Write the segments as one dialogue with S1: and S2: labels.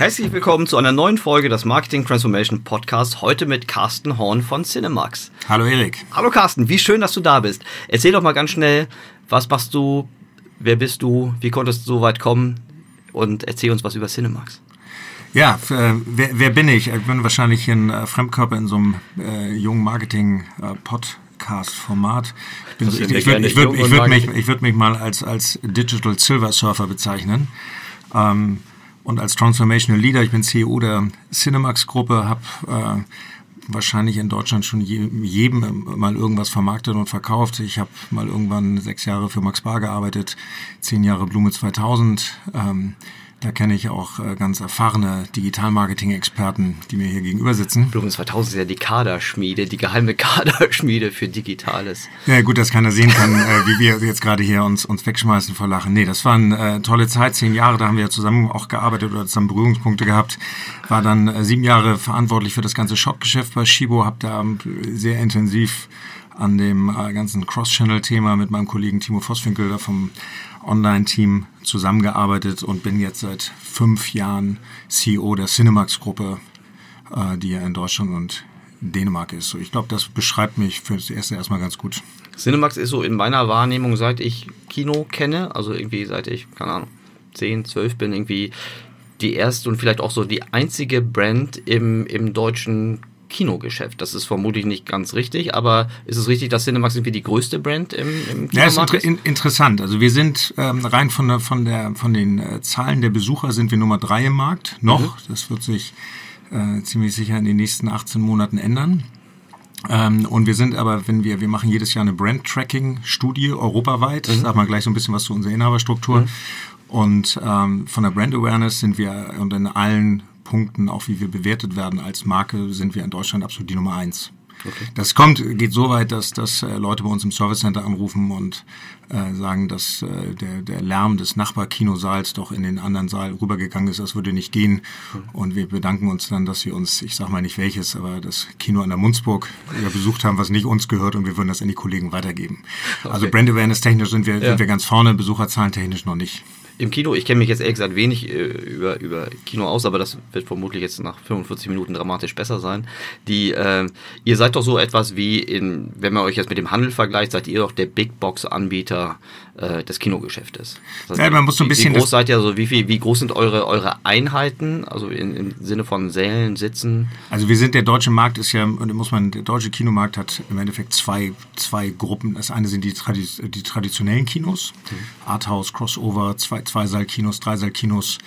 S1: Herzlich willkommen zu einer neuen Folge des Marketing Transformation Podcast. Heute mit Carsten Horn von Cinemax.
S2: Hallo Erik.
S1: Hallo Carsten, wie schön, dass du da bist. Erzähl doch mal ganz schnell, was machst du, wer bist du, wie konntest du so weit kommen und erzähl uns was über Cinemax.
S2: Ja, äh, wer, wer, bin ich? Ich bin wahrscheinlich ein äh, Fremdkörper in so einem äh, jungen Marketing-Podcast-Format. Ich, ich, ich würde ich würd, ich würd mich, ich würd mich mal als, als Digital Silver Surfer bezeichnen. Ähm, und als Transformational Leader, ich bin CEO der Cinemax-Gruppe, habe äh, wahrscheinlich in Deutschland schon je, jedem mal irgendwas vermarktet und verkauft. Ich habe mal irgendwann sechs Jahre für Max Bar gearbeitet, zehn Jahre Blume 2000. Ähm, da kenne ich auch äh, ganz erfahrene Digital-Marketing-Experten, die mir hier gegenüber sitzen.
S1: Blumen 2000 ist ja die Kaderschmiede, die geheime Kaderschmiede für Digitales.
S2: Ja gut, dass keiner sehen kann, äh, wie wir jetzt gerade hier uns, uns wegschmeißen vor Lachen. Nee, das war eine äh, tolle Zeit, zehn Jahre, da haben wir zusammen auch gearbeitet oder zusammen Berührungspunkte gehabt. War dann sieben Jahre verantwortlich für das ganze Shop-Geschäft bei Shibo, habe da sehr intensiv an dem ganzen Cross-Channel-Thema mit meinem Kollegen Timo Vosswinkel da vom Online-Team zusammengearbeitet und bin jetzt seit fünf Jahren CEO der Cinemax-Gruppe, äh, die ja in Deutschland und Dänemark ist. So, ich glaube, das beschreibt mich für das erste erstmal ganz gut.
S1: Cinemax ist so in meiner Wahrnehmung, seit ich Kino kenne, also irgendwie seit ich, keine Ahnung, 10, 12 bin, irgendwie die erste und vielleicht auch so die einzige Brand im, im deutschen Kinogeschäft. Das ist vermutlich nicht ganz richtig, aber ist es richtig, dass Cinemax irgendwie die größte Brand im, im
S2: Kinomarkt ja, ist? Inter in, interessant. Also wir sind ähm, rein von, der, von, der, von den äh, Zahlen der Besucher sind wir Nummer drei im Markt. Noch. Mhm. Das wird sich äh, ziemlich sicher in den nächsten 18 Monaten ändern. Ähm, und wir sind aber, wenn wir, wir machen jedes Jahr eine Brand-Tracking-Studie europaweit. Mhm. Sag mal gleich so ein bisschen was zu unserer Inhaberstruktur. Mhm. Und ähm, von der Brand Awareness sind wir und in allen Punkten, auch wie wir bewertet werden als Marke, sind wir in Deutschland absolut die Nummer eins. Okay. Das kommt, geht so weit, dass, dass äh, Leute bei uns im Service Center anrufen und äh, sagen, dass äh, der, der Lärm des Nachbarkinosaals doch in den anderen Saal rübergegangen ist. Das würde nicht gehen. Mhm. Und wir bedanken uns dann, dass sie uns, ich sage mal nicht welches, aber das Kino an der Munzburg besucht haben, was nicht uns gehört und wir würden das an die Kollegen weitergeben. Okay. Also Brand Awareness technisch sind wir, ja. sind wir ganz vorne, Besucherzahlen technisch noch nicht
S1: im Kino, ich kenne mich jetzt ehrlich gesagt wenig äh, über, über Kino aus, aber das wird vermutlich jetzt nach 45 Minuten dramatisch besser sein. Die, äh, ihr seid doch so etwas wie in, wenn man euch jetzt mit dem Handel vergleicht, seid ihr doch der Big Box Anbieter äh, des Kinogeschäftes.
S2: Das heißt, ja, man muss so ein bisschen.
S1: Wie groß seid ihr, also wie viel, wie groß sind eure, eure Einheiten, also in, im Sinne von Sälen, Sitzen?
S2: Also wir sind, der deutsche Markt ist ja, und muss man, der deutsche Kinomarkt hat im Endeffekt zwei, zwei Gruppen. Das eine sind die, Tradi die traditionellen Kinos, mhm. Arthouse, Crossover, zwei, zwei Saal-Kinos, drei Saal-Kinos,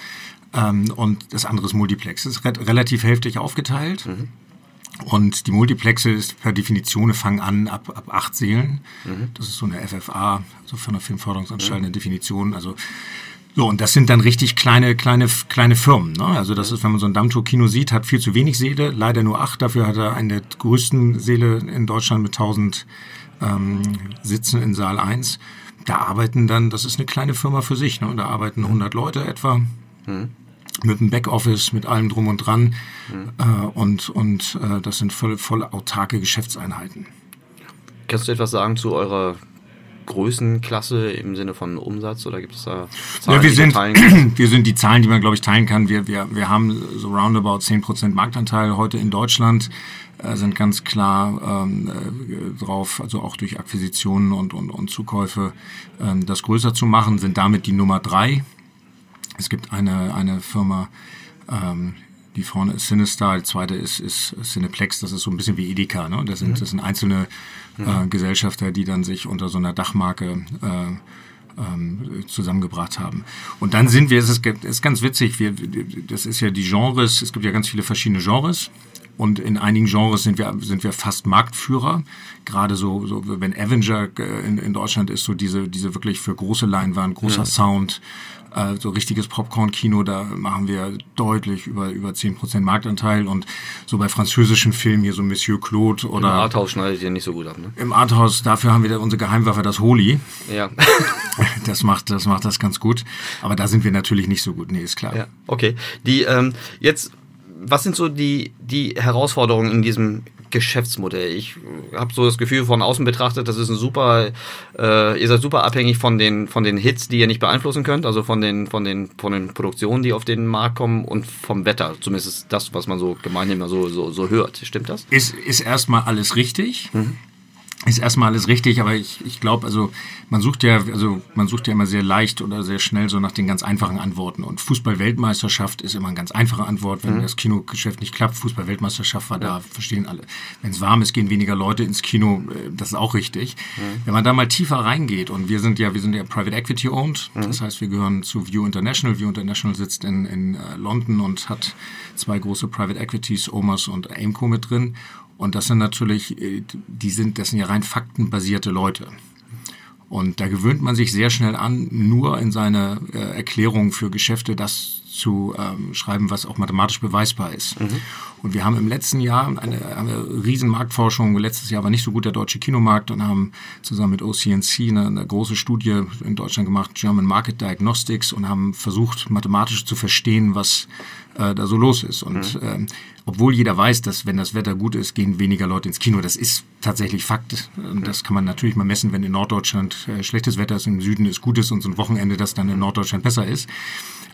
S2: ähm, und das andere ist Multiplex. Das ist re relativ hälftig aufgeteilt. Mhm. Und die Multiplexe ist per Definition fangen an ab, ab acht Seelen. Mhm. Das ist so eine FFA, so von der Filmförderungsanstalt mhm. eine Definition. Also so, und das sind dann richtig kleine, kleine, kleine Firmen. Ne? Also das ist, wenn man so ein Dammtour-Kino sieht, hat viel zu wenig Seele, leider nur acht. Dafür hat er eine der größten Seele in Deutschland mit 1000 ähm, Sitzen in Saal 1. Da arbeiten dann, das ist eine kleine Firma für sich. Ne? Da arbeiten 100 Leute etwa. Mhm mit dem Backoffice, mit allem drum und dran. Mhm. Äh, und und äh, das sind voll, voll autarke Geschäftseinheiten.
S1: Kannst du etwas sagen zu eurer Größenklasse im Sinne von Umsatz oder gibt es da
S2: Zahlen, ja, wir sind, wir sind die Zahlen, die man, glaube ich, teilen kann. Wir, wir, wir haben so roundabout 10% Marktanteil heute in Deutschland, sind ganz klar ähm, äh, drauf, also auch durch Akquisitionen und, und, und Zukäufe, ähm, das größer zu machen, sind damit die Nummer drei es gibt eine, eine Firma, ähm, die vorne ist Sinistar, die zweite ist, ist Cineplex, das ist so ein bisschen wie Edeka. Ne? Das, sind, mhm. das sind einzelne äh, Gesellschafter, die dann sich unter so einer Dachmarke äh, ähm, zusammengebracht haben. Und dann sind wir, es ist, ist ganz witzig, wir, das ist ja die Genres, es gibt ja ganz viele verschiedene Genres Und in einigen Genres sind wir, sind wir fast Marktführer. Gerade so, so wenn Avenger äh, in, in Deutschland ist, so diese, diese wirklich für große Leinwand, großer ja. Sound, äh, so richtiges Popcorn-Kino, da machen wir deutlich über, über 10% Marktanteil. Und so bei französischen Filmen hier so Monsieur Claude oder... Im
S1: Arthouse schneidet ihr nicht so gut ab, ne?
S2: Im Arthouse, dafür haben wir da unsere Geheimwaffe, das Holi.
S1: Ja.
S2: das macht, das macht das ganz gut. Aber da sind wir natürlich nicht so gut. Nee, ist klar.
S1: Ja, okay. Die, ähm, jetzt was sind so die, die Herausforderungen in diesem Geschäftsmodell? Ich habe so das Gefühl von außen betrachtet, das ist ein super, äh, ihr seid super abhängig von den, von den Hits, die ihr nicht beeinflussen könnt, also von den, von den, von den Produktionen, die auf den Markt kommen und vom Wetter. Zumindest das, was man so gemeinhin immer so, so, so hört. Stimmt das?
S2: Ist, ist erstmal alles richtig. Mhm ist erstmal alles richtig, aber ich, ich glaube, also man sucht ja, also man sucht ja immer sehr leicht oder sehr schnell so nach den ganz einfachen Antworten. Und Fußball-Weltmeisterschaft ist immer eine ganz einfache Antwort, wenn mhm. das Kinogeschäft nicht klappt. Fußball-Weltmeisterschaft war ja. da, verstehen alle. Wenn es warm ist, gehen weniger Leute ins Kino, äh, das ist auch richtig. Mhm. Wenn man da mal tiefer reingeht, und wir sind ja, wir sind ja Private Equity owned, mhm. das heißt, wir gehören zu View International. View International sitzt in, in uh, London und hat zwei große Private Equities, OMAS und Aimco mit drin. Und das sind natürlich, äh, die sind, das sind ja rein faktenbasierte Leute. Und da gewöhnt man sich sehr schnell an, nur in seine äh, Erklärung für Geschäfte das zu ähm, schreiben, was auch mathematisch beweisbar ist. Mhm. Und wir haben im letzten Jahr eine, eine riesen Marktforschung, letztes Jahr war nicht so gut der deutsche Kinomarkt und haben zusammen mit OCNC eine, eine große Studie in Deutschland gemacht, German Market Diagnostics, und haben versucht, mathematisch zu verstehen, was äh, da so los ist. Und mhm. ähm, obwohl jeder weiß, dass wenn das Wetter gut ist, gehen weniger Leute ins Kino. Das ist tatsächlich Fakt. Und das kann man natürlich mal messen, wenn in Norddeutschland äh, schlechtes Wetter ist, im Süden ist gutes und so ein Wochenende, das dann in Norddeutschland besser ist.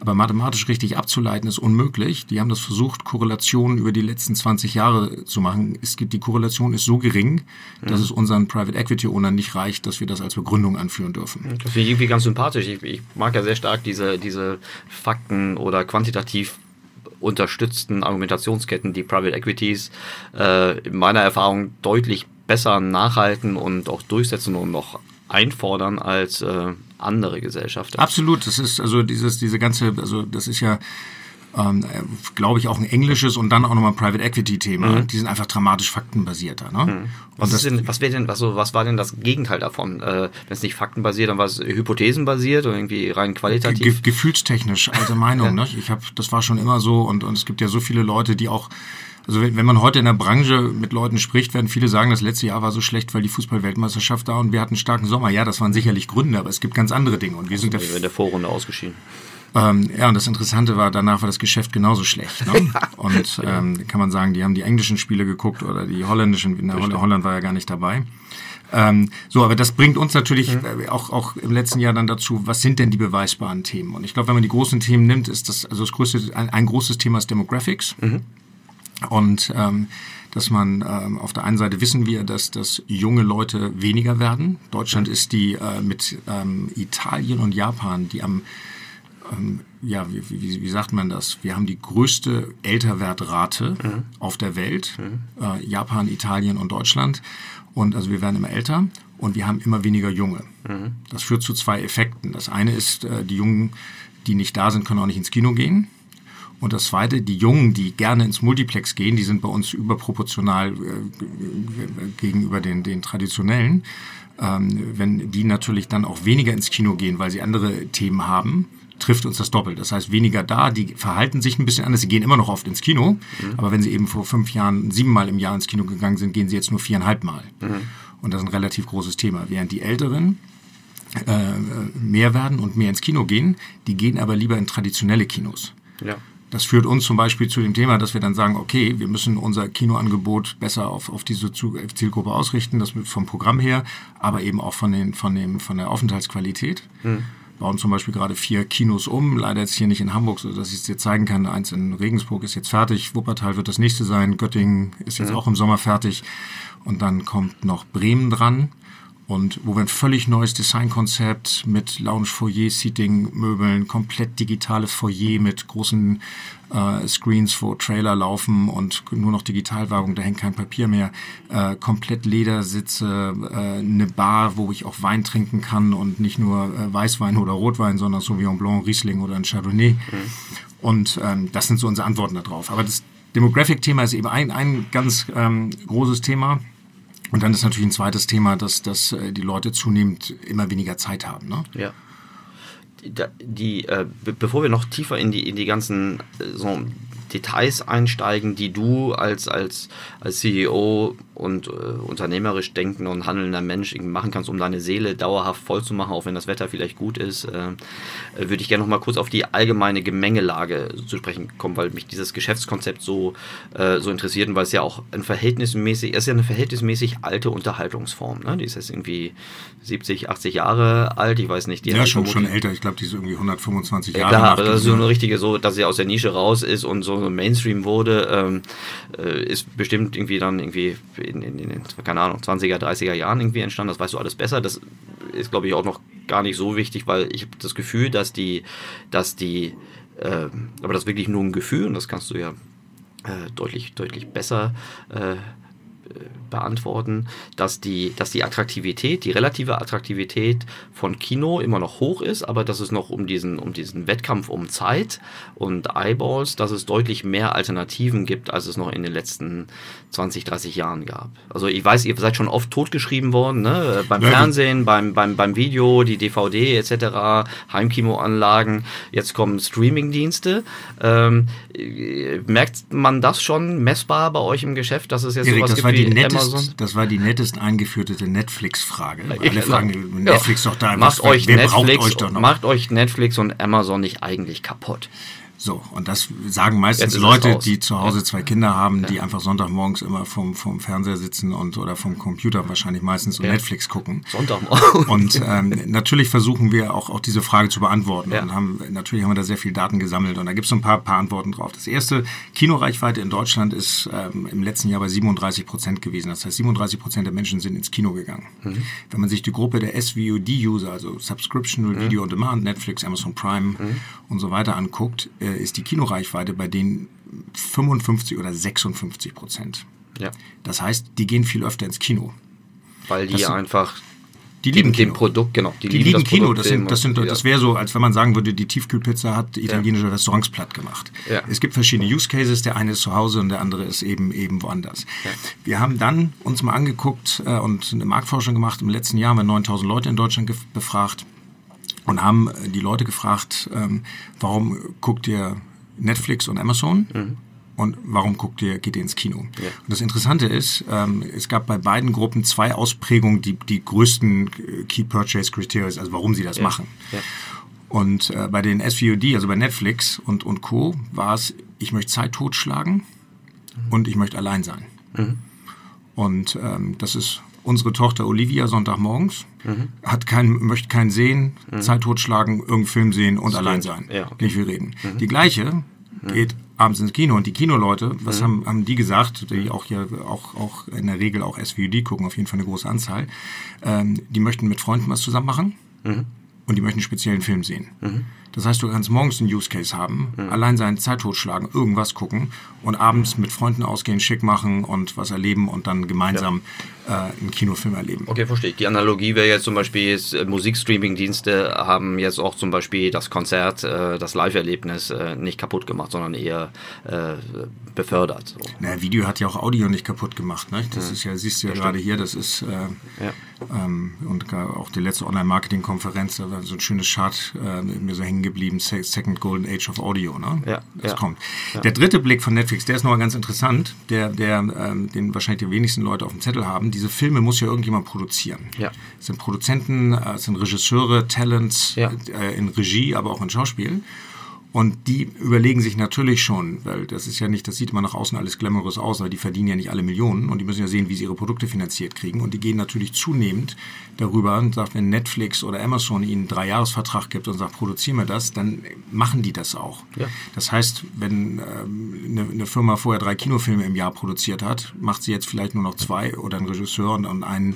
S2: Aber mathematisch richtig abzuleiten ist unmöglich. Die haben das versucht, Korrelationen über die letzten 20 Jahre zu machen. Es gibt, die Korrelation ist so gering, dass mhm. es unseren Private Equity Ownern nicht reicht, dass wir das als Begründung anführen dürfen.
S1: Das finde ich irgendwie ganz sympathisch. Ich, ich mag ja sehr stark diese, diese Fakten oder quantitativ unterstützten Argumentationsketten, die Private Equities äh, in meiner Erfahrung deutlich besser nachhalten und auch durchsetzen und noch einfordern als äh, andere Gesellschaften.
S2: Absolut, das ist also dieses, diese ganze, also das ist ja ähm, glaube ich, auch ein englisches und dann auch nochmal ein Private Equity-Thema. Mhm. Die sind einfach dramatisch faktenbasierter. Ne? Mhm.
S1: Was, ist denn, was, denn, was, was war denn das Gegenteil davon? Äh, Wenn es nicht faktenbasiert, dann war es hypothesenbasiert oder irgendwie rein qualitativ?
S2: Ge gefühlstechnisch, alte Meinung. ne? Ich hab, das war schon immer so und, und es gibt ja so viele Leute, die auch also wenn man heute in der Branche mit Leuten spricht, werden viele sagen, das letzte Jahr war so schlecht, weil die Fußball-Weltmeisterschaft da und wir hatten einen starken Sommer. Ja, das waren sicherlich Gründe, aber es gibt ganz andere Dinge. Und wir sind
S1: in der Vorrunde ausgeschieden.
S2: Ähm, ja, und das Interessante war, danach war das Geschäft genauso schlecht. Ne? Und ähm, kann man sagen, die haben die englischen Spiele geguckt oder die holländischen, in Holland war ja gar nicht dabei. Ähm, so, aber das bringt uns natürlich mhm. Äh, auch, auch im letzten Jahr dann dazu, was sind denn die beweisbaren Themen? Und ich glaube, wenn man die großen Themen nimmt, ist das, also das größte, ein, ein großes Thema ist Demographics. Mhm. Und ähm, dass man ähm, auf der einen Seite wissen wir, dass, dass junge Leute weniger werden. Deutschland mhm. ist die äh, mit ähm, Italien und Japan, die am ähm, ja, wie, wie, wie, sagt man das? Wir haben die größte Älterwertrate mhm. auf der Welt, mhm. äh, Japan, Italien und Deutschland. Und also wir werden immer älter und wir haben immer weniger Junge. Mhm. Das führt zu zwei Effekten. Das eine ist, äh, die Jungen, die nicht da sind, können auch nicht ins Kino gehen. Und das Zweite, die Jungen, die gerne ins Multiplex gehen, die sind bei uns überproportional äh, gegenüber den, den traditionellen. Ähm, wenn die natürlich dann auch weniger ins Kino gehen, weil sie andere Themen haben, trifft uns das doppelt. Das heißt, weniger da, die verhalten sich ein bisschen anders. Sie gehen immer noch oft ins Kino, mhm. aber wenn sie eben vor fünf Jahren siebenmal im Jahr ins Kino gegangen sind, gehen sie jetzt nur viereinhalb Mal. Mhm. Und das ist ein relativ großes Thema. Während die Älteren äh, mehr werden und mehr ins Kino gehen, die gehen aber lieber in traditionelle Kinos. Ja. Das führt uns zum Beispiel zu dem Thema, dass wir dann sagen, okay, wir müssen unser Kinoangebot besser auf, auf diese Zielgruppe ausrichten, das vom Programm her, aber eben auch von, den, von, dem, von der Aufenthaltsqualität. Mhm bauen zum Beispiel gerade vier Kinos um, leider jetzt hier nicht in Hamburg, so dass ich es dir zeigen kann. Eins in Regensburg ist jetzt fertig, Wuppertal wird das nächste sein, Göttingen ist jetzt ja. auch im Sommer fertig. Und dann kommt noch Bremen dran und wo wir ein völlig neues Designkonzept mit Lounge Foyer Seating Möbeln, komplett digitales Foyer mit großen äh, Screens, wo Trailer laufen und nur noch Digitalwerbung, da hängt kein Papier mehr, äh, komplett Ledersitze, äh, eine Bar, wo ich auch Wein trinken kann und nicht nur äh, Weißwein oder Rotwein, sondern Sauvignon Blanc, Riesling oder ein Chardonnay. Mhm. Und ähm, das sind so unsere Antworten darauf. Aber das Demographic-Thema ist eben ein, ein ganz ähm, großes Thema. Und dann ist natürlich ein zweites Thema, dass, dass äh, die Leute zunehmend immer weniger Zeit haben. Ne?
S1: Ja. Die, die äh, bevor wir noch tiefer in die, in die ganzen äh, so Details einsteigen, die du als, als, als CEO und äh, unternehmerisch denkender und handelnder Mensch machen kannst, um deine Seele dauerhaft voll zu machen, auch wenn das Wetter vielleicht gut ist, äh, äh, würde ich gerne noch mal kurz auf die allgemeine Gemengelage zu sprechen kommen, weil mich dieses Geschäftskonzept so, äh, so interessiert und weil es ja auch ein verhältnismäßig, es ist ja eine verhältnismäßig alte Unterhaltungsform. Ne? Die ist jetzt irgendwie 70, 80 Jahre alt, ich weiß nicht. Die
S2: ja, schon, schon älter, ich glaube, die ist irgendwie 125 Jahre
S1: alt. Ja, klar, das ist so eine richtige, so, dass sie aus der Nische raus ist und so Mainstream wurde, ähm, äh, ist bestimmt irgendwie dann irgendwie in, in, in, keine Ahnung, 20er, 30er Jahren irgendwie entstanden. Das weißt du alles besser. Das ist, glaube ich, auch noch gar nicht so wichtig, weil ich habe das Gefühl, dass die, dass die, äh, aber das ist wirklich nur ein Gefühl und das kannst du ja äh, deutlich, deutlich besser äh, beantworten, dass die, dass die Attraktivität, die relative Attraktivität von Kino immer noch hoch ist, aber dass es noch um diesen, um diesen Wettkampf um Zeit und Eyeballs, dass es deutlich mehr Alternativen gibt, als es noch in den letzten 20, 30 Jahren gab. Also ich weiß, ihr seid schon oft totgeschrieben worden, ne? beim ja, Fernsehen, beim, beim, beim Video, die DVD etc., Heimkinoanlagen, jetzt kommen Streamingdienste. Ähm, merkt man das schon messbar bei euch im Geschäft, dass es jetzt
S2: Erik,
S1: sowas
S2: gibt wie nettest, Amazon? Das war die nettest eingeführte Netflix-Frage. Alle fragen Netflix doch da.
S1: Macht euch wer Netflix, braucht euch doch noch? Macht euch Netflix und Amazon nicht eigentlich kaputt?
S2: So, und das sagen meistens Leute, die zu Hause zwei Kinder haben, die einfach Sonntagmorgens immer vom, vom Fernseher sitzen und oder vom Computer wahrscheinlich meistens und ja. Netflix gucken.
S1: Sonntagmorgen.
S2: Und ähm, natürlich versuchen wir auch, auch diese Frage zu beantworten. Ja. Und haben, natürlich haben wir da sehr viel Daten gesammelt und da gibt es so ein paar, paar Antworten drauf. Das erste, Kinoreichweite in Deutschland ist ähm, im letzten Jahr bei 37 Prozent gewesen. Das heißt, 37 Prozent der Menschen sind ins Kino gegangen. Mhm. Wenn man sich die Gruppe der SVOD-User, also Subscription, mhm. Video on Demand, Netflix, Amazon Prime mhm. Und so weiter anguckt, äh, ist die Kinoreichweite bei denen 55 oder 56 Prozent.
S1: Ja.
S2: Das heißt, die gehen viel öfter ins Kino.
S1: Weil die
S2: das
S1: einfach
S2: die lieben
S1: dem, dem Produkt, genau.
S2: Die, die lieben, lieben das Kino. Das, sind, das, sind, das wäre so, als wenn man sagen würde, die Tiefkühlpizza hat italienische ja. Restaurants platt gemacht.
S1: Ja.
S2: Es gibt verschiedene Use Cases. Der eine ist zu Hause und der andere ist eben eben woanders. Ja. Wir haben dann uns mal angeguckt äh, und eine Marktforschung gemacht. Im letzten Jahr haben wir 9000 Leute in Deutschland befragt und haben die Leute gefragt, ähm, warum guckt ihr Netflix und Amazon. Mhm. Und warum guckt ihr, geht ihr ins Kino? Ja. Und das Interessante ist, ähm, es gab bei beiden Gruppen zwei Ausprägungen, die die größten äh, Key Purchase Criteria, also warum sie das ja. machen. Ja. Und äh, bei den SVOD, also bei Netflix und, und Co., war es, ich möchte Zeit totschlagen mhm. und ich möchte allein sein. Mhm. Und ähm, das ist unsere Tochter Olivia Sonntagmorgens, mhm. hat kein, möchte keinen sehen, mhm. Zeit totschlagen, irgendeinen Film sehen und Stimmt. allein sein.
S1: Ja, okay.
S2: Nicht viel reden. Mhm. Die gleiche geht abends ins Kino und die Kinoleute, was haben, haben die gesagt, die auch hier auch, auch in der Regel auch SVUD gucken, auf jeden Fall eine große Anzahl, ähm, die möchten mit Freunden was zusammen machen mhm. und die möchten einen speziellen Film sehen. Mhm. Das heißt, du kannst morgens einen Use Case haben, mhm. allein seine Zeit totschlagen, irgendwas gucken und abends mit Freunden ausgehen, schick machen und was erleben und dann gemeinsam ja. äh, einen Kinofilm erleben.
S1: Okay, verstehe ich. Die Analogie wäre jetzt zum Beispiel, jetzt, äh, Musikstreaming-Dienste haben jetzt auch zum Beispiel das Konzert, äh, das Live-Erlebnis äh, nicht kaputt gemacht, sondern eher äh, befördert. So.
S2: Naja, Video hat ja auch Audio nicht kaputt gemacht. Ne? Das ja. ist ja, siehst du ja, gerade hier, das ist äh, ja. ähm, und auch die letzte Online-Marketing-Konferenz, da war so ein schönes Chart mir so hängen geblieben, Second Golden Age of Audio. Ne?
S1: Ja,
S2: das kommt. Der dritte Blick von Netflix der ist nochmal ganz interessant, der, der ähm, den wahrscheinlich die wenigsten Leute auf dem Zettel haben. Diese Filme muss ja irgendjemand produzieren.
S1: Ja.
S2: Es sind Produzenten, äh, es sind Regisseure, Talents ja. äh, in Regie, aber auch in Schauspiel. Und die überlegen sich natürlich schon, weil das ist ja nicht, das sieht immer nach außen alles glamourös aus, aber die verdienen ja nicht alle Millionen und die müssen ja sehen, wie sie ihre Produkte finanziert kriegen. Und die gehen natürlich zunehmend darüber und sagt, wenn Netflix oder Amazon ihnen einen Dreijahresvertrag gibt und sagt, produzieren wir das, dann machen die das auch.
S1: Ja.
S2: Das heißt, wenn ähm, eine, eine, Firma vorher drei Kinofilme im Jahr produziert hat, macht sie jetzt vielleicht nur noch zwei oder ein Regisseur und einen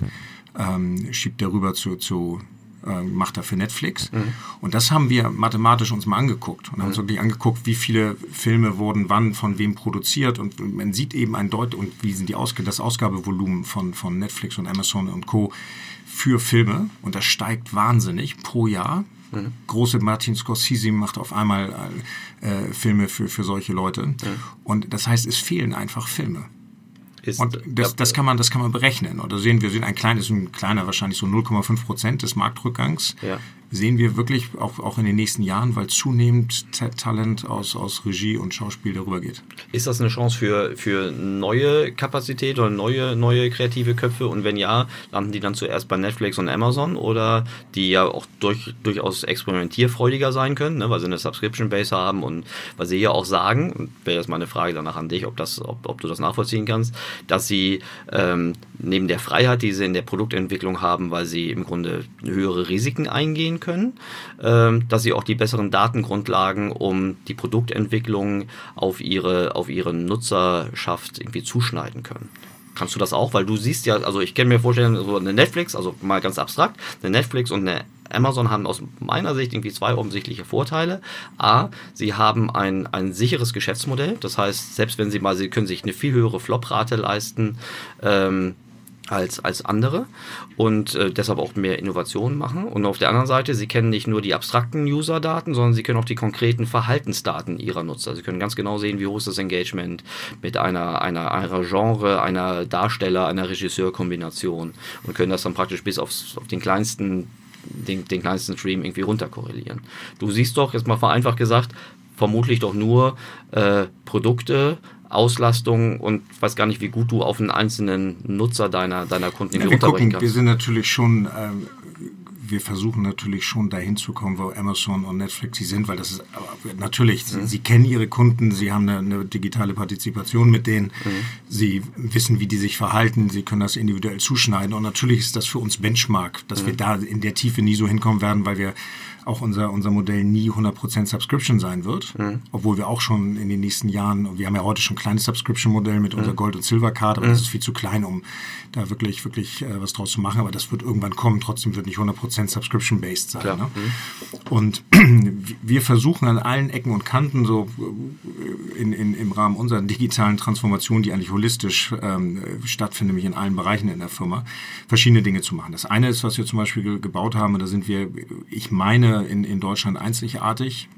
S2: ähm, schiebt darüber zu, zu äh, macht er für Netflix. Mhm. Und das haben wir mathematisch uns mal angeguckt und mhm. haben uns wirklich angeguckt, wie viele Filme wurden wann von wem produziert und man sieht eben ein Deut und wie sind die Ausg das Ausgabevolumen von, von Netflix und Amazon und Co. für Filme und das steigt wahnsinnig pro Jahr Mhm. Große Martin Scorsese macht auf einmal äh, Filme für, für solche Leute. Mhm. Und das heißt, es fehlen einfach Filme. Ist, und das, das, kann man, das kann man berechnen. Oder sehen wir, sehen ein kleines, ein kleiner, wahrscheinlich so 0,5 Prozent des Marktrückgangs. Ja sehen wir wirklich auch, auch in den nächsten Jahren, weil zunehmend Talent aus, aus Regie und Schauspiel darüber geht.
S1: Ist das eine Chance für, für neue Kapazität oder neue, neue kreative Köpfe? Und wenn ja, landen die dann zuerst bei Netflix und Amazon oder die ja auch durch, durchaus experimentierfreudiger sein können, ne, weil sie eine Subscription-Base haben und weil sie ja auch sagen, wäre jetzt mal eine Frage danach an dich, ob, das, ob, ob du das nachvollziehen kannst, dass sie ähm, neben der Freiheit, die sie in der Produktentwicklung haben, weil sie im Grunde höhere Risiken eingehen können, ähm, dass sie auch die besseren Datengrundlagen, um die Produktentwicklung auf ihre, auf ihre Nutzerschaft irgendwie zuschneiden können. Kannst du das auch? Weil du siehst ja, also ich kann mir vorstellen, so eine Netflix, also mal ganz abstrakt, eine Netflix und eine Amazon haben aus meiner Sicht irgendwie zwei offensichtliche Vorteile. A, sie haben ein, ein sicheres Geschäftsmodell. Das heißt, selbst wenn sie mal, sie können sich eine viel höhere Flop-Rate leisten, ähm, als, als andere und äh, deshalb auch mehr Innovationen machen. Und auf der anderen Seite, sie kennen nicht nur die abstrakten User-Daten, sondern sie können auch die konkreten Verhaltensdaten ihrer Nutzer. Sie können ganz genau sehen, wie hoch ist das Engagement mit einer, einer, einer Genre, einer Darsteller, einer Regisseur-Kombination und können das dann praktisch bis aufs, auf den kleinsten den, den kleinsten Stream irgendwie runterkorrelieren. Du siehst doch, jetzt mal vereinfacht gesagt, vermutlich doch nur äh, Produkte, Auslastung und weiß gar nicht, wie gut du auf einen einzelnen Nutzer deiner, deiner Kunden
S2: ja, wir gucken, kannst. Wir sind natürlich schon, äh, wir versuchen natürlich schon dahin zu kommen, wo Amazon und Netflix sie sind, weil das ist natürlich, mhm. sie, sie, kennen ihre Kunden, sie haben eine, eine digitale Partizipation mit denen, mhm. sie wissen, wie die sich verhalten, sie können das individuell zuschneiden und natürlich ist das für uns Benchmark, dass mhm. wir da in der Tiefe nie so hinkommen werden, weil wir auch unser, unser Modell nie 100% Subscription sein wird, mhm. obwohl wir auch schon in den nächsten Jahren, wir haben ja heute schon ein kleines Subscription-Modell mit mhm. unserer Gold- und Silver-Card, aber mhm. das ist viel zu klein, um da wirklich, wirklich äh, was draus zu machen, aber das wird irgendwann kommen, trotzdem wird nicht 100% Subscription-based sein. Ne? Mhm. Und wir versuchen an allen Ecken und Kanten, so äh, in, in, im Rahmen unserer digitalen Transformation, die eigentlich holistisch ähm, stattfindet, nämlich in allen Bereichen in der Firma, verschiedene Dinge zu machen. Das eine ist, was wir zum Beispiel gebaut haben, und da sind wir, ich meine, in, in Deutschland einzigartig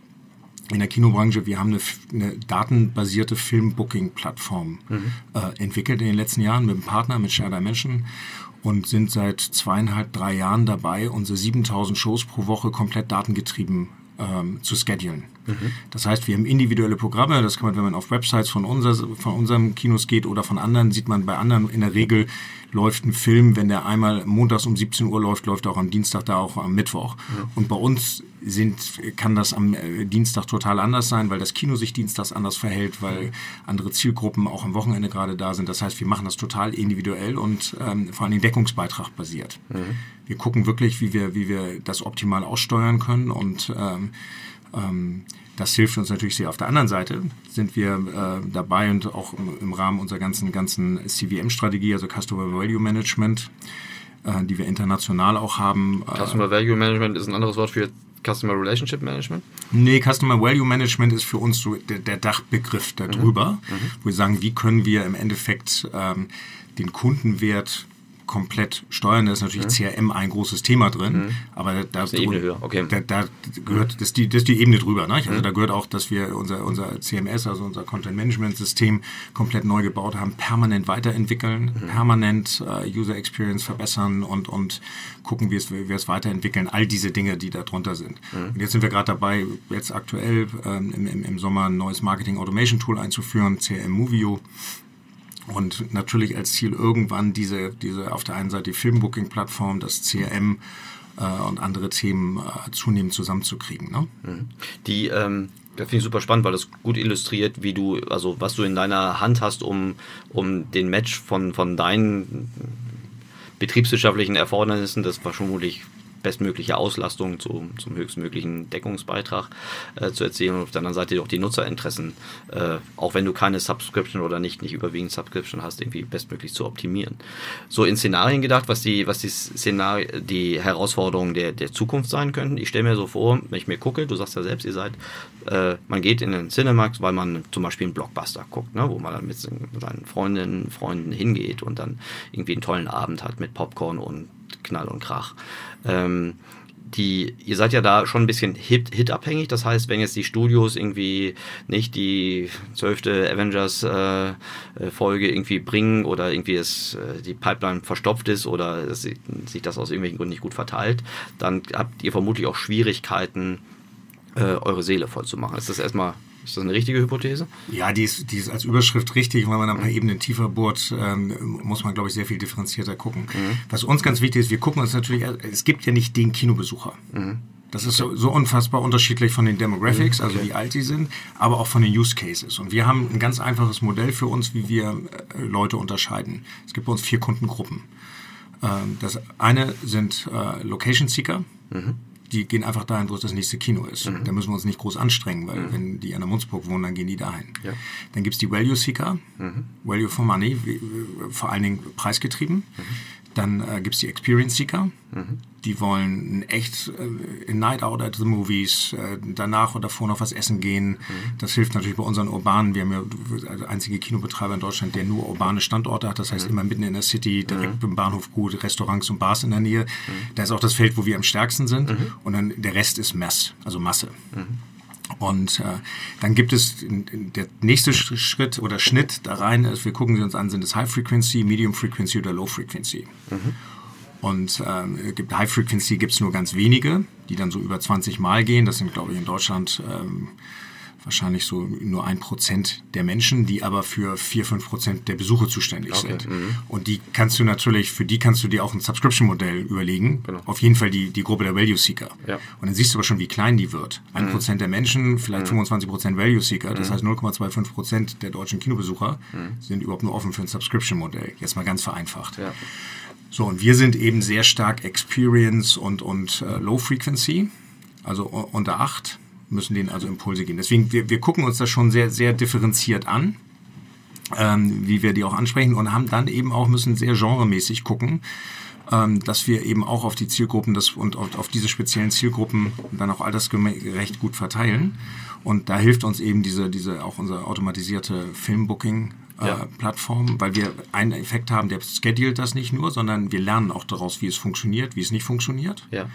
S2: in der Kinobranche. Wir haben eine, eine datenbasierte Filmbooking-Plattform mhm. äh, entwickelt in den letzten Jahren mit einem Partner, mit Share Dimension und sind seit zweieinhalb, drei Jahren dabei, unsere 7000 Shows pro Woche komplett datengetrieben ähm, zu schedulen. Mhm. Das heißt, wir haben individuelle Programme, das kann man, wenn man auf Websites von, unser, von unserem Kinos geht oder von anderen, sieht man bei anderen in der Regel läuft ein Film, wenn der einmal montags um 17 Uhr läuft, läuft er auch am Dienstag, da auch am Mittwoch. Mhm. Und bei uns sind, kann das am äh, Dienstag total anders sein, weil das Kino sich dienstags anders verhält, weil andere Zielgruppen auch am Wochenende gerade da sind. Das heißt, wir machen das total individuell und ähm, vor allem Deckungsbeitrag basiert. Mhm. Wir gucken wirklich, wie wir, wie wir das optimal aussteuern können und ähm, ähm, das hilft uns natürlich sehr. Auf der anderen Seite sind wir äh, dabei und auch im, im, Rahmen unserer ganzen, ganzen CVM-Strategie, also Customer Value Management, äh, die wir international auch haben.
S1: Äh, Customer Value Management ist ein anderes Wort für Customer Relationship Management?
S2: Nee, Customer Value Management ist für uns so der, der Dachbegriff darüber, mhm. Mhm. wo wir sagen, wie können wir im Endeffekt ähm, den Kundenwert komplett steuern. Da ist natürlich mhm. CRM ein großes Thema drin, mhm. aber da, das okay. da, da gehört das ist die, das die Ebene drüber. Ne? Also mhm. da gehört auch, dass wir unser, unser CMS, also unser Content Management System, komplett neu gebaut haben, permanent weiterentwickeln, mhm. permanent uh, User Experience verbessern und, und gucken, wie es, wie wir es weiterentwickeln. All diese Dinge, die da drunter sind. Mhm. Und jetzt sind wir gerade dabei, jetzt aktuell ähm, im, im Sommer ein neues Marketing Automation Tool einzuführen, CRM Movio und natürlich als Ziel irgendwann diese, diese auf der einen Seite die Filmbooking-Plattform, das CRM äh, und andere Themen äh, zunehmend zusammenzukriegen. Ne?
S1: Mhm. Die ähm das finde ich super spannend, weil das gut illustriert, wie du, also was du in deiner Hand hast, um, um den Match von, von deinen betriebswirtschaftlichen Erfordernissen, das war vermutlich bestmögliche Auslastung zu, zum höchstmöglichen Deckungsbeitrag äh, zu erzielen und auf der anderen Seite auch die Nutzerinteressen, äh, auch wenn du keine Subscription oder nicht, nicht überwiegend Subscription hast, irgendwie bestmöglich zu optimieren. So in Szenarien gedacht, was die, was die Szenari die Herausforderungen der, der Zukunft sein könnten. Ich stelle mir so vor, wenn ich mir gucke, du sagst ja selbst, ihr seid, äh, man geht in den Cinemax, weil man zum Beispiel einen Blockbuster guckt, ne, wo man dann mit seinen Freundinnen, Freunden hingeht und dann irgendwie einen tollen Abend hat mit Popcorn und Knall und Krach. Ähm, die, ihr seid ja da schon ein bisschen Hit, Hit-abhängig. Das heißt, wenn jetzt die Studios irgendwie nicht die zwölfte Avengers-Folge äh, irgendwie bringen oder irgendwie es, äh, die Pipeline verstopft ist oder es, sich das aus irgendwelchen Gründen nicht gut verteilt, dann habt ihr vermutlich auch Schwierigkeiten, äh, eure Seele voll zu machen. Ist das erstmal ist das eine richtige Hypothese?
S2: Ja, die ist, die ist als Überschrift richtig. Wenn man ein paar. Ebenen tiefer bohrt, ähm, muss man, glaube ich, sehr viel differenzierter gucken. Mhm. Was uns ganz wichtig ist, wir gucken uns natürlich, es gibt ja nicht den Kinobesucher. Mhm. Das ist so, so, unfassbar unterschiedlich von den Demographics, mhm. also wie alt die sind, aber auch von den Use Cases. Und wir haben ein ganz einfaches Modell für uns, wie wir äh, Leute unterscheiden. Es gibt bei uns vier Kundengruppen. Ähm, das eine sind äh, Location Seeker. Mhm die gehen einfach dahin, wo es das nächste Kino ist. Mhm. Da müssen wir uns nicht groß anstrengen, weil mhm. wenn die an der Munzburg wohnen, dann gehen die dahin. Ja. Dann gibt es die Value Seeker, mhm. Value for Money, vor allen Dingen preisgetrieben. Mhm. Dann äh, gibt es die Experience Seeker, mhm. die wollen echt äh, Night Out at the Movies, äh, danach oder davor noch was essen gehen. Mhm. Das hilft natürlich bei unseren urbanen, wir haben ja der einzige Kinobetreiber in Deutschland, der nur urbane Standorte hat, das heißt mhm. immer mitten in der City, direkt mhm. im Bahnhof gut, Restaurants und Bars in der Nähe. Mhm. Da ist auch das Feld, wo wir am stärksten sind mhm. und dann der Rest ist Mess, also Masse. Und äh, dann gibt es der nächste Schritt oder Schnitt da rein ist, wir gucken uns an, sind es High Frequency, Medium Frequency oder Low Frequency. Mhm. Und äh, gibt High Frequency gibt es nur ganz wenige, die dann so über 20 Mal gehen. Das sind, glaube ich, in Deutschland ähm, wahrscheinlich so nur ein Prozent der Menschen, die aber für vier, fünf Prozent der Besuche zuständig okay. sind. Mhm. Und die kannst du natürlich, für die kannst du dir auch ein Subscription-Modell überlegen. Genau. Auf jeden Fall die, die Gruppe der Value Seeker. Ja. Und dann siehst du aber schon, wie klein die wird. Ein mhm. Prozent der Menschen, vielleicht mhm. 25 Prozent Value Seeker. Das mhm. heißt 0,25 Prozent der deutschen Kinobesucher mhm. sind überhaupt nur offen für ein Subscription-Modell. Jetzt mal ganz vereinfacht. Ja. So, und wir sind eben sehr stark Experience und, und äh, Low Frequency, also unter acht müssen denen also Impulse geben. Deswegen, wir, wir gucken uns das schon sehr, sehr differenziert an, ähm, wie wir die auch ansprechen und haben dann eben auch, müssen sehr genremäßig gucken, ähm, dass wir eben auch auf die Zielgruppen das, und auf, auf diese speziellen Zielgruppen dann auch altersgerecht gut verteilen. Und da hilft uns eben diese, diese auch unsere automatisierte Filmbooking äh, ja. Plattform, weil wir einen Effekt haben, der schedult das nicht nur, sondern wir lernen auch daraus, wie es funktioniert, wie es nicht funktioniert. Ja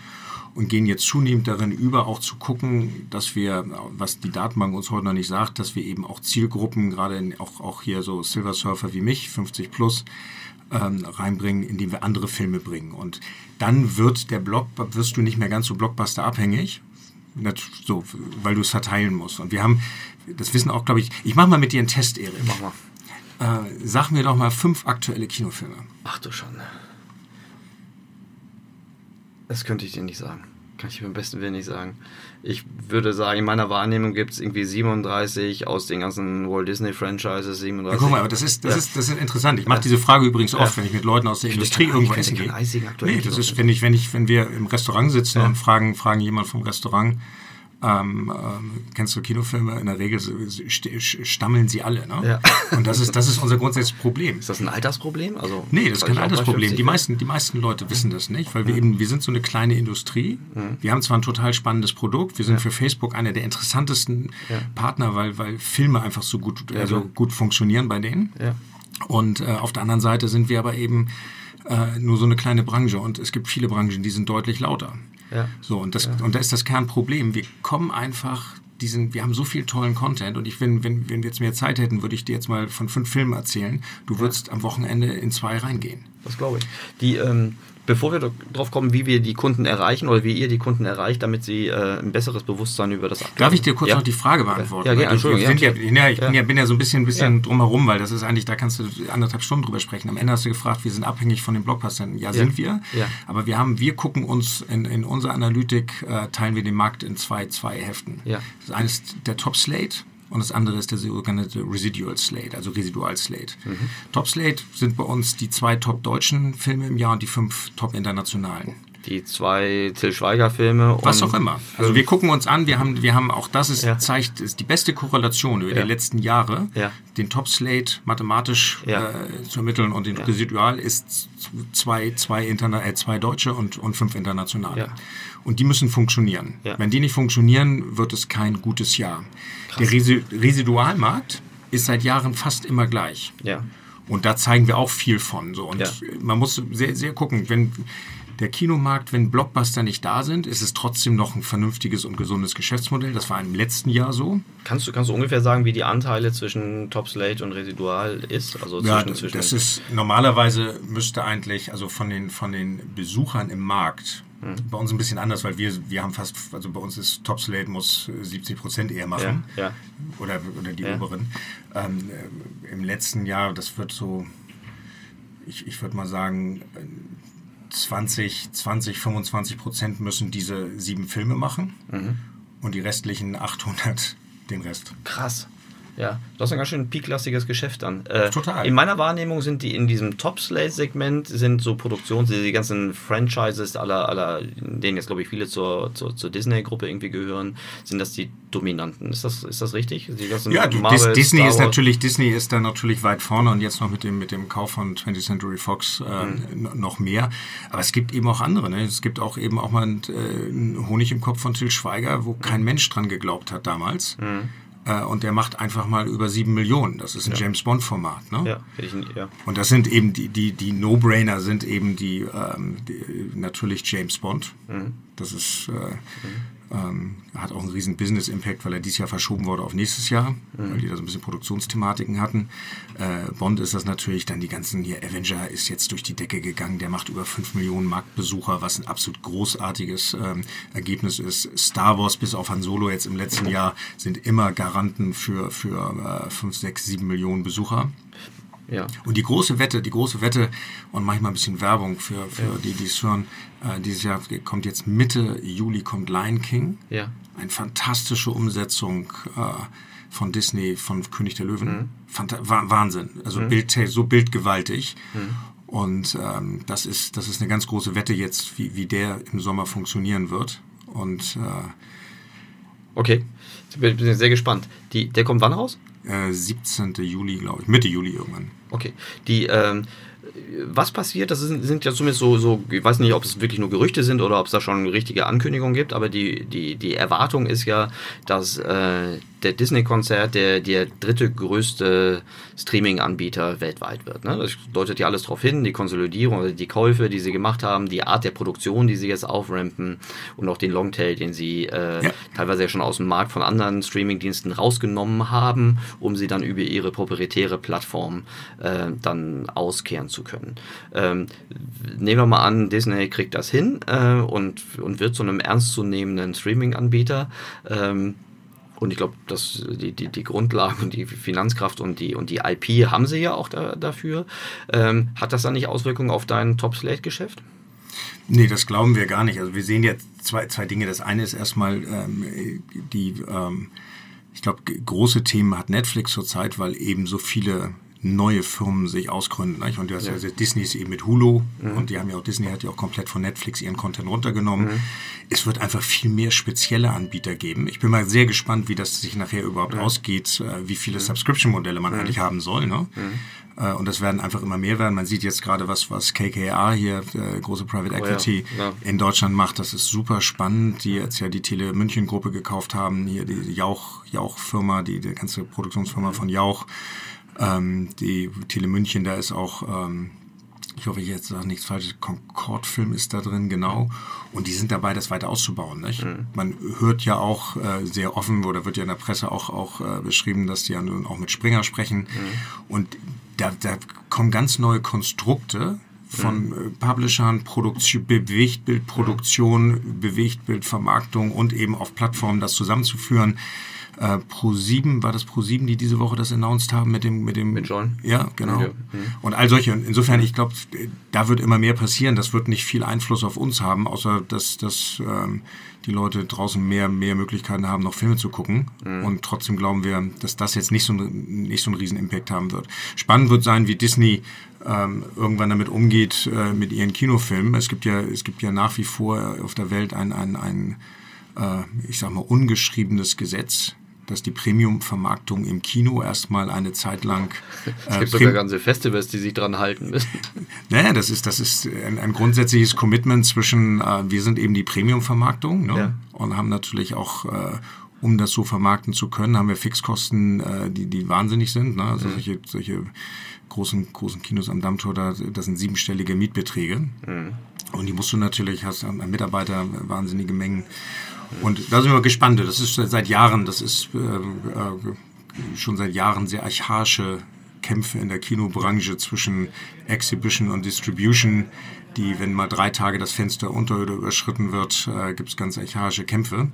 S2: und gehen jetzt zunehmend darin über, auch zu gucken, dass wir, was die Datenbank uns heute noch nicht sagt, dass wir eben auch Zielgruppen, gerade auch, auch hier so Silver Surfer wie mich, 50 plus, ähm, reinbringen, indem wir andere Filme bringen. Und dann wird der Block, wirst du nicht mehr ganz so Blockbuster abhängig, so, weil du es verteilen musst. Und wir haben, das wissen auch, glaube ich, ich mache mal mit dir einen Test, Erik. Mach mal. Äh, sag mir doch mal fünf aktuelle Kinofilme.
S1: Ach du Schande. Das könnte ich dir nicht sagen. Kann ich mir am besten Willen nicht sagen. Ich würde sagen, in meiner Wahrnehmung gibt es irgendwie 37 aus den ganzen Walt Disney Franchises. 37.
S2: Ja, guck mal, aber das ist, das ja. ist, das ist interessant. Ich mache diese Frage übrigens oft, wenn ich mit Leuten aus der Industrie irgendwo essen gehe. Nee, das ist, wenn ich, wenn ich, wenn wir im Restaurant sitzen und fragen, fragen jemand vom Restaurant, ähm, ähm, kennst du Kinofilme? In der Regel stammeln sie alle. Ne? Ja. Und das ist, das ist unser grundsätzliches Problem.
S1: Ist das ein Altersproblem? Also,
S2: nee, das ist kein Altersproblem. Die meisten, die meisten Leute wissen das nicht, weil wir eben, wir sind so eine kleine Industrie. Mhm. Wir haben zwar ein total spannendes Produkt, wir sind ja. für Facebook einer der interessantesten ja. Partner, weil, weil Filme einfach so gut, also gut funktionieren bei denen. Und äh, auf der anderen Seite sind wir aber eben äh, nur so eine kleine Branche und es gibt viele Branchen, die sind deutlich lauter. Ja. So, und, das, ja. und da ist das Kernproblem. Wir kommen einfach diesen, wir haben so viel tollen Content und ich wenn, wenn, wenn wir jetzt mehr Zeit hätten, würde ich dir jetzt mal von fünf Filmen erzählen. Du würdest ja. am Wochenende in zwei reingehen.
S1: Das glaube ich. Die, ähm, bevor wir darauf kommen, wie wir die Kunden erreichen oder wie ihr die Kunden erreicht, damit sie äh, ein besseres Bewusstsein über das
S2: Darf ich dir kurz ja? noch die Frage beantworten? Ja, gerne. Entschuldigung. Ja, ja, ich bin ja, bin ja so ein bisschen, bisschen drumherum, weil das ist eigentlich, da kannst du anderthalb Stunden drüber sprechen. Am Ende hast du gefragt, wir sind abhängig von den Blockbustern. Ja, sind wir. Ja. Aber wir haben, wir gucken uns in, in unserer Analytik, äh, teilen wir den Markt in zwei, zwei Heften. Ja. Das eine ist der Top Slate und das andere ist der sogenannte Residual Slate, also Residual Slate. Mhm. Top Slate sind bei uns die zwei top deutschen Filme im Jahr und die fünf top internationalen.
S1: Die zwei Till Schweiger Filme.
S2: Was auch immer. Also wir gucken uns an, wir haben, wir haben auch das ist, ja. zeigt ist die beste Korrelation über ja. die letzten Jahre. Ja. Den Top Slate mathematisch äh, zu ermitteln und den Residual ist zwei, zwei, Interna äh, zwei Deutsche und, und fünf internationale. Und die müssen funktionieren. Wenn die nicht funktionieren, wird es kein gutes Jahr. Der Residualmarkt ist seit Jahren fast immer gleich. Und da zeigen wir auch viel von. So. Und man muss sehr, sehr gucken, wenn der Kinomarkt, wenn Blockbuster nicht da sind, ist es trotzdem noch ein vernünftiges und gesundes Geschäftsmodell. Das war im letzten Jahr so.
S1: Kannst du, kannst du ungefähr sagen, wie die Anteile zwischen Top Slate und Residual ist?
S2: Also ja, zwischen, zwischen das ist normalerweise müsste eigentlich, also von den, von den Besuchern im Markt, mhm. bei uns ein bisschen anders, weil wir, wir haben fast, also bei uns ist Top Slate muss 70 Prozent eher machen. Ja, ja. Oder, oder die ja. oberen. Ähm, Im letzten Jahr, das wird so, ich, ich würde mal sagen, 20, 20, 25 Prozent müssen diese sieben Filme machen mhm. und die restlichen 800 den Rest.
S1: Krass. Ja, du hast ein ganz schön peaklastiges Geschäft dann. Äh, Total. In meiner Wahrnehmung sind die in diesem Top-Slate-Segment sind so Produktions, die ganzen Franchises aller, aller denen jetzt glaube ich viele zur, zur, zur Disney-Gruppe irgendwie gehören, sind das die Dominanten. Ist das, ist das richtig?
S2: ja, Marvel, Disney ist natürlich, Disney ist da natürlich weit vorne und jetzt noch mit dem, mit dem Kauf von 20th Century Fox äh, mhm. noch mehr. Aber es gibt eben auch andere. Ne? Es gibt auch eben auch mal einen, äh, Honig im Kopf von Till Schweiger, wo kein Mensch dran geglaubt hat damals. Mhm. Äh, und der macht einfach mal über sieben Millionen. Das ist ein ja. James Bond Format. Ne? Ja, ich, ja. Und das sind eben die, die, die No-Brainer sind eben die, ähm, die, natürlich James Bond. Mhm. Das ist äh, mhm. Ähm, hat auch einen riesen Business-Impact, weil er dieses Jahr verschoben wurde auf nächstes Jahr, mhm. weil die da so ein bisschen Produktionsthematiken hatten. Äh, Bond ist das natürlich, dann die ganzen hier, Avenger ist jetzt durch die Decke gegangen, der macht über 5 Millionen Marktbesucher, was ein absolut großartiges ähm, Ergebnis ist. Star Wars bis auf Han Solo jetzt im letzten Jahr sind immer Garanten für, für äh, 5, 6, 7 Millionen Besucher. Ja. Und die große Wette, die große Wette und manchmal ein bisschen Werbung für, für ja. die, die es hören. Äh, dieses Jahr kommt jetzt Mitte Juli kommt Lion King. Ja. Eine fantastische Umsetzung äh, von Disney, von König der Löwen. Mhm. Wahnsinn. Also mhm. Bild, so bildgewaltig. Mhm. Und ähm, das, ist, das ist eine ganz große Wette jetzt, wie, wie der im Sommer funktionieren wird. Und äh,
S1: Okay, ich bin sehr gespannt. Die, der kommt wann raus?
S2: Äh, 17. Juli, glaube ich. Mitte Juli irgendwann.
S1: Okay. Die, ähm, was passiert, das sind, sind ja zumindest so, so, ich weiß nicht, ob es wirklich nur Gerüchte sind oder ob es da schon richtige Ankündigungen gibt, aber die, die, die Erwartung ist ja, dass äh, der Disney-Konzert der, der dritte größte Streaming-Anbieter weltweit wird. Ne? Das deutet ja alles darauf hin, die Konsolidierung, die Käufe, die sie gemacht haben, die Art der Produktion, die sie jetzt auframpen und auch den Longtail, den sie äh, ja. teilweise ja schon aus dem Markt von anderen Streaming-Diensten rausgenommen haben, um sie dann über ihre proprietäre Plattform äh, dann auskehren zu können. Ähm, nehmen wir mal an, Disney kriegt das hin äh, und, und wird zu einem ernstzunehmenden Streaming-Anbieter. Ähm, und ich glaube, dass die, die, die Grundlagen und die Finanzkraft und die, und die IP haben sie ja auch da, dafür. Ähm, hat das dann nicht Auswirkungen auf dein Top-Slate-Geschäft?
S2: Nee, das glauben wir gar nicht. Also wir sehen jetzt zwei, zwei Dinge. Das eine ist erstmal ähm, die, ähm, ich glaube, große Themen hat Netflix zurzeit, weil eben so viele neue Firmen sich ausgründen. Nicht? Und du hast ja. ja Disney ist eben mit Hulu mhm. und die haben ja auch, Disney hat ja auch komplett von Netflix ihren Content runtergenommen. Mhm. Es wird einfach viel mehr spezielle Anbieter geben. Ich bin mal sehr gespannt, wie das sich nachher überhaupt mhm. ausgeht, äh, wie viele mhm. Subscription-Modelle man mhm. eigentlich haben soll. Ne? Mhm. Äh, und das werden einfach immer mehr werden. Man sieht jetzt gerade, was, was KKR hier, äh, große Private Equity, oh ja. Ja. in Deutschland macht. Das ist super spannend, die jetzt ja die Tele München Gruppe gekauft haben. Hier die Jauch, Jauch-Firma, die, die ganze Produktionsfirma von Jauch. Ähm, die Tele München, da ist auch, ähm, ich hoffe, ich jetzt sage nichts Falsches, Concord-Film ist da drin, genau. Und die sind dabei, das weiter auszubauen. Nicht? Mhm. Man hört ja auch äh, sehr offen, oder wird ja in der Presse auch, auch äh, beschrieben, dass die ja nun auch mit Springer sprechen. Mhm. Und da, da kommen ganz neue Konstrukte, von mhm. Äh, Publishern, Produktion, Bewegtbildproduktion, Bewegtbildvermarktung und eben auf Plattformen das zusammenzuführen äh, Pro7, war das Pro7, die diese Woche das announced haben mit dem... Mit, dem,
S1: mit John?
S2: Ja, genau. Ja. Mhm. Und all solche. Insofern, ich glaube, da wird immer mehr passieren. Das wird nicht viel Einfluss auf uns haben, außer dass, dass ähm, die Leute draußen mehr, mehr Möglichkeiten haben, noch Filme zu gucken. Mhm. Und trotzdem glauben wir, dass das jetzt nicht so, nicht so einen riesen Impact haben wird. Spannend wird sein, wie Disney ähm, irgendwann damit umgeht äh, mit ihren Kinofilmen. Es gibt ja, es gibt ja nach wie vor auf der Welt ein, ein, ein äh, ich sag mal, ungeschriebenes Gesetz, dass die Premium-Vermarktung im Kino erstmal eine Zeit lang.
S1: Äh, es gibt sogar ganze Festivals, die sich dran halten müssen.
S2: Naja, das ist, das ist ein, ein grundsätzliches Commitment zwischen, äh, wir sind eben die Premium-Vermarktung ne? ja. und haben natürlich auch, äh, um das so vermarkten zu können, haben wir Fixkosten, äh, die, die wahnsinnig sind. Ne? Also mhm. solche, solche großen, großen Kinos am Dammtor, da, das sind siebenstellige Mietbeträge. Mhm. Und die musst du natürlich, hast an Mitarbeiter wahnsinnige Mengen. Und da sind wir gespannt. Das ist seit Jahren, das ist äh, äh, schon seit Jahren sehr archaische Kämpfe in der Kinobranche zwischen Exhibition und Distribution, die, wenn mal drei Tage das Fenster unter oder überschritten wird, äh, gibt es ganz archaische Kämpfe.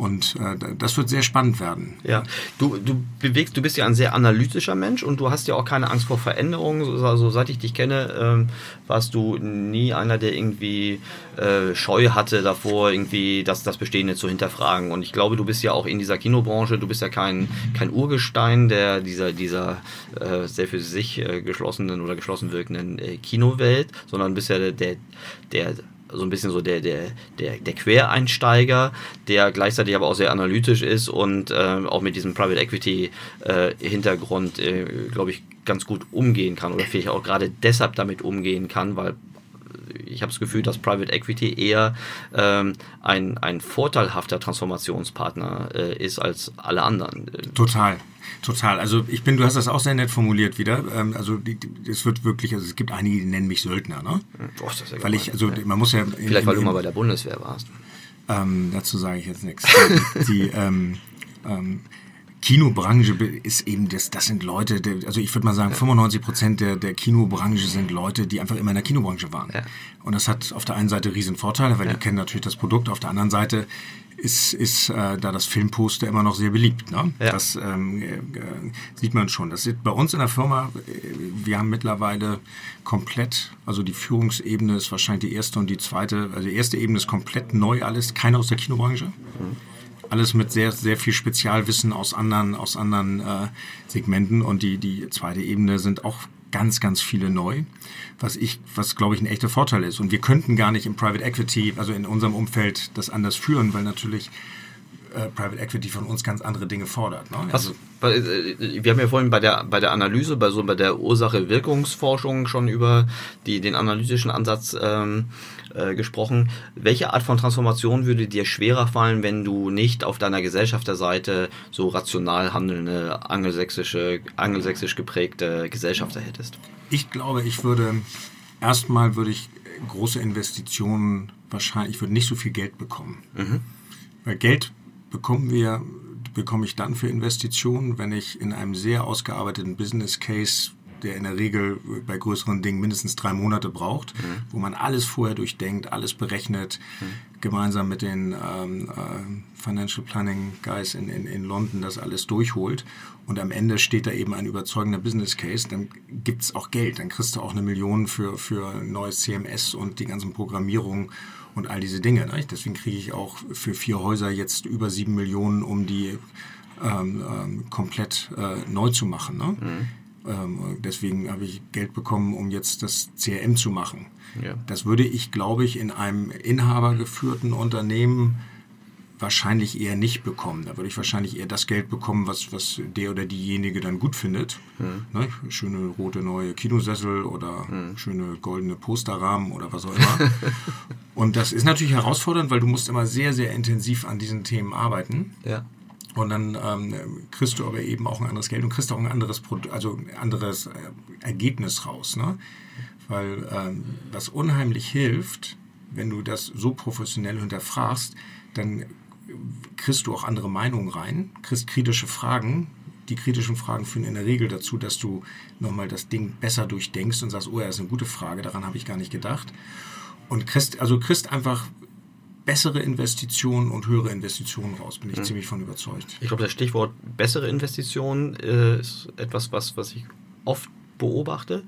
S2: Und äh, das wird sehr spannend werden.
S1: Ja, du, du bewegst, du bist ja ein sehr analytischer Mensch und du hast ja auch keine Angst vor Veränderungen. Also seit ich dich kenne, ähm, warst du nie einer, der irgendwie äh, Scheu hatte davor, irgendwie das, das Bestehende zu hinterfragen. Und ich glaube, du bist ja auch in dieser Kinobranche, du bist ja kein, kein Urgestein der dieser, dieser äh, sehr für sich äh, geschlossenen oder geschlossen wirkenden äh, Kinowelt, sondern bist ja der, der, der so ein bisschen so der, der, der, der Quereinsteiger, der gleichzeitig aber auch sehr analytisch ist und äh, auch mit diesem Private Equity äh, Hintergrund, äh, glaube ich, ganz gut umgehen kann oder vielleicht auch gerade deshalb damit umgehen kann, weil ich habe das Gefühl, dass Private Equity eher ähm, ein, ein vorteilhafter Transformationspartner äh, ist als alle anderen.
S2: Total. Total. Also ich bin, du hast das auch sehr nett formuliert wieder. Ähm, also es wird wirklich, also es gibt einige, die nennen mich Söldner, ne? Oh, das ist ja weil ich, also man muss ja.
S1: Vielleicht, in, weil du mal bei der Bundeswehr warst.
S2: Ähm, dazu sage ich jetzt nichts. Die, ähm, ähm, Kinobranche ist eben, das, das sind Leute, also ich würde mal sagen, 95 Prozent der, der Kinobranche sind Leute, die einfach immer in der Kinobranche waren. Ja. Und das hat auf der einen Seite riesen Vorteile, weil ja. die kennen natürlich das Produkt. Auf der anderen Seite ist, ist äh, da das Filmposter immer noch sehr beliebt. Ne? Ja. Das ähm, äh, sieht man schon. Das ist bei uns in der Firma, äh, wir haben mittlerweile komplett, also die Führungsebene ist wahrscheinlich die erste und die zweite, also die erste Ebene ist komplett neu alles, keiner aus der Kinobranche. Mhm alles mit sehr, sehr viel Spezialwissen aus anderen, aus anderen äh, Segmenten. Und die, die zweite Ebene sind auch ganz, ganz viele neu, was ich, was glaube ich ein echter Vorteil ist. Und wir könnten gar nicht im Private Equity, also in unserem Umfeld, das anders führen, weil natürlich äh, Private Equity von uns ganz andere Dinge fordert. Ne?
S1: Also, äh, wir haben ja vorhin bei der, bei der Analyse, bei so bei der Ursache-Wirkungsforschung schon über die, den analytischen Ansatz ähm, äh, gesprochen. Welche Art von Transformation würde dir schwerer fallen, wenn du nicht auf deiner Gesellschafterseite so rational handelnde angelsächsische, angelsächsisch geprägte Gesellschafter hättest?
S2: Ich glaube, ich würde erstmal würde ich große Investitionen wahrscheinlich, ich würde nicht so viel Geld bekommen. Mhm. Weil Geld bekommen wir, bekomme ich dann für Investitionen, wenn ich in einem sehr ausgearbeiteten Business Case der in der Regel bei größeren Dingen mindestens drei Monate braucht, mhm. wo man alles vorher durchdenkt, alles berechnet, mhm. gemeinsam mit den ähm, äh, Financial Planning Guys in, in, in London das alles durchholt und am Ende steht da eben ein überzeugender Business Case, dann gibt es auch Geld, dann kriegst du auch eine Million für, für neues CMS und die ganzen Programmierungen und all diese Dinge. Ne? Deswegen kriege ich auch für vier Häuser jetzt über sieben Millionen, um die ähm, ähm, komplett äh, neu zu machen. Ne? Mhm. Ähm, deswegen habe ich Geld bekommen, um jetzt das CRM zu machen. Ja. Das würde ich, glaube ich, in einem inhabergeführten Unternehmen wahrscheinlich eher nicht bekommen. Da würde ich wahrscheinlich eher das Geld bekommen, was, was der oder diejenige dann gut findet. Mhm. Ne? Schöne rote neue Kinosessel oder mhm. schöne goldene Posterrahmen oder was auch immer. Und das ist natürlich herausfordernd, weil du musst immer sehr, sehr intensiv an diesen Themen arbeiten. Ja. Und dann ähm, kriegst du aber eben auch ein anderes Geld und kriegst auch ein anderes, Produkt, also ein anderes äh, Ergebnis raus. Ne? Weil ähm, was unheimlich hilft, wenn du das so professionell hinterfragst, dann kriegst du auch andere Meinungen rein, kriegst kritische Fragen. Die kritischen Fragen führen in der Regel dazu, dass du nochmal das Ding besser durchdenkst und sagst, oh ja, das ist eine gute Frage, daran habe ich gar nicht gedacht. Und kriegst, also kriegst einfach bessere Investitionen und höhere Investitionen raus, bin ich mhm. ziemlich von überzeugt.
S1: Ich glaube, das Stichwort bessere Investitionen äh, ist etwas, was, was ich oft beobachte.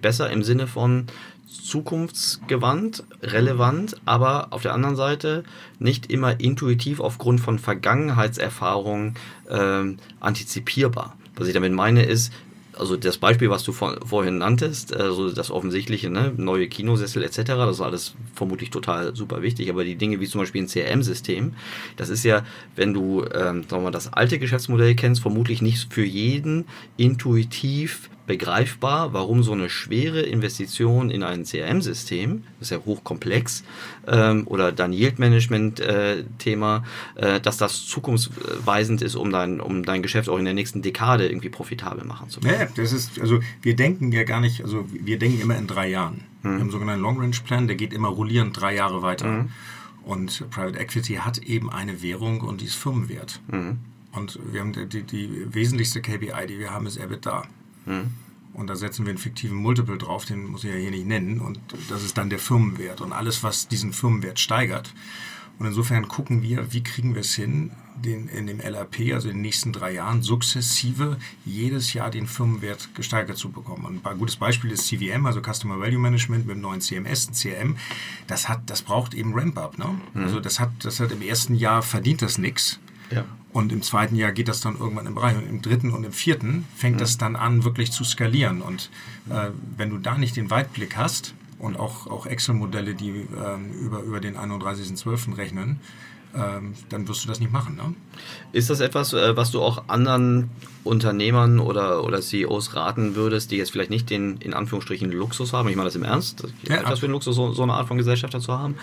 S1: Besser im Sinne von zukunftsgewandt, relevant, aber auf der anderen Seite nicht immer intuitiv aufgrund von Vergangenheitserfahrungen äh, antizipierbar. Was ich damit meine ist, also das Beispiel, was du vor, vorhin nanntest, also das offensichtliche, ne, neue Kinosessel etc., das ist alles vermutlich total super wichtig, aber die Dinge wie zum Beispiel ein CRM-System, das ist ja, wenn du ähm, sagen wir mal, das alte Geschäftsmodell kennst, vermutlich nicht für jeden intuitiv begreifbar, warum so eine schwere Investition in ein CRM-System, das ist ja hochkomplex, ähm, oder dein Yield-Management-Thema, äh, äh, dass das zukunftsweisend ist, um dein, um dein Geschäft auch in der nächsten Dekade irgendwie profitabel machen zu können.
S2: Ja, das ist, also wir denken ja gar nicht, also wir denken immer in drei Jahren. Wir haben einen sogenannten Long-Range-Plan, der geht immer rollierend drei Jahre weiter. Und Private Equity hat eben eine Währung und die ist Firmenwert. Und wir haben die, die, wesentlichste KPI, die wir haben, ist EBITDA. Und da setzen wir einen fiktiven Multiple drauf, den muss ich ja hier nicht nennen. Und das ist dann der Firmenwert. Und alles, was diesen Firmenwert steigert. Und insofern gucken wir, wie kriegen wir es hin, den, in dem LRP, also in den nächsten drei Jahren, sukzessive jedes Jahr den Firmenwert gesteigert zu bekommen. Und ein gutes Beispiel ist CVM, also Customer Value Management mit dem neuen CMS, ein CRM. Das, hat, das braucht eben Ramp-up. Ne? Mhm. Also das hat, das hat im ersten Jahr verdient das nichts. Ja. Und im zweiten Jahr geht das dann irgendwann im Bereich. Und im dritten und im vierten fängt mhm. das dann an, wirklich zu skalieren. Und äh, wenn du da nicht den Weitblick hast und auch, auch Excel-Modelle, die äh, über, über den 31.12. rechnen, ähm, dann wirst du das nicht machen. Ne?
S1: Ist das etwas, äh, was du auch anderen Unternehmern oder, oder CEOs raten würdest, die jetzt vielleicht nicht den in Anführungsstrichen Luxus haben? Ich meine das im Ernst, ja, etwas für den Luxus, so, so, eine Art von Gesellschafter zu haben.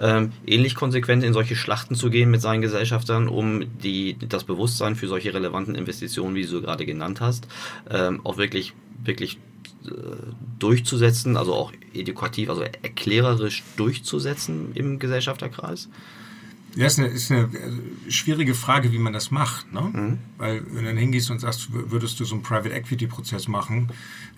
S1: Ähm, ähnlich konsequent in solche Schlachten zu gehen mit seinen Gesellschaftern, um die, das Bewusstsein für solche relevanten Investitionen, wie du gerade genannt hast, ähm, auch wirklich, wirklich äh, durchzusetzen, also auch edukativ, also erklärerisch durchzusetzen im Gesellschafterkreis?
S2: Ja, ist eine, ist eine äh, schwierige Frage, wie man das macht. Ne? Mhm. Weil wenn du dann hingehst und sagst, würdest du so einen Private Equity Prozess machen,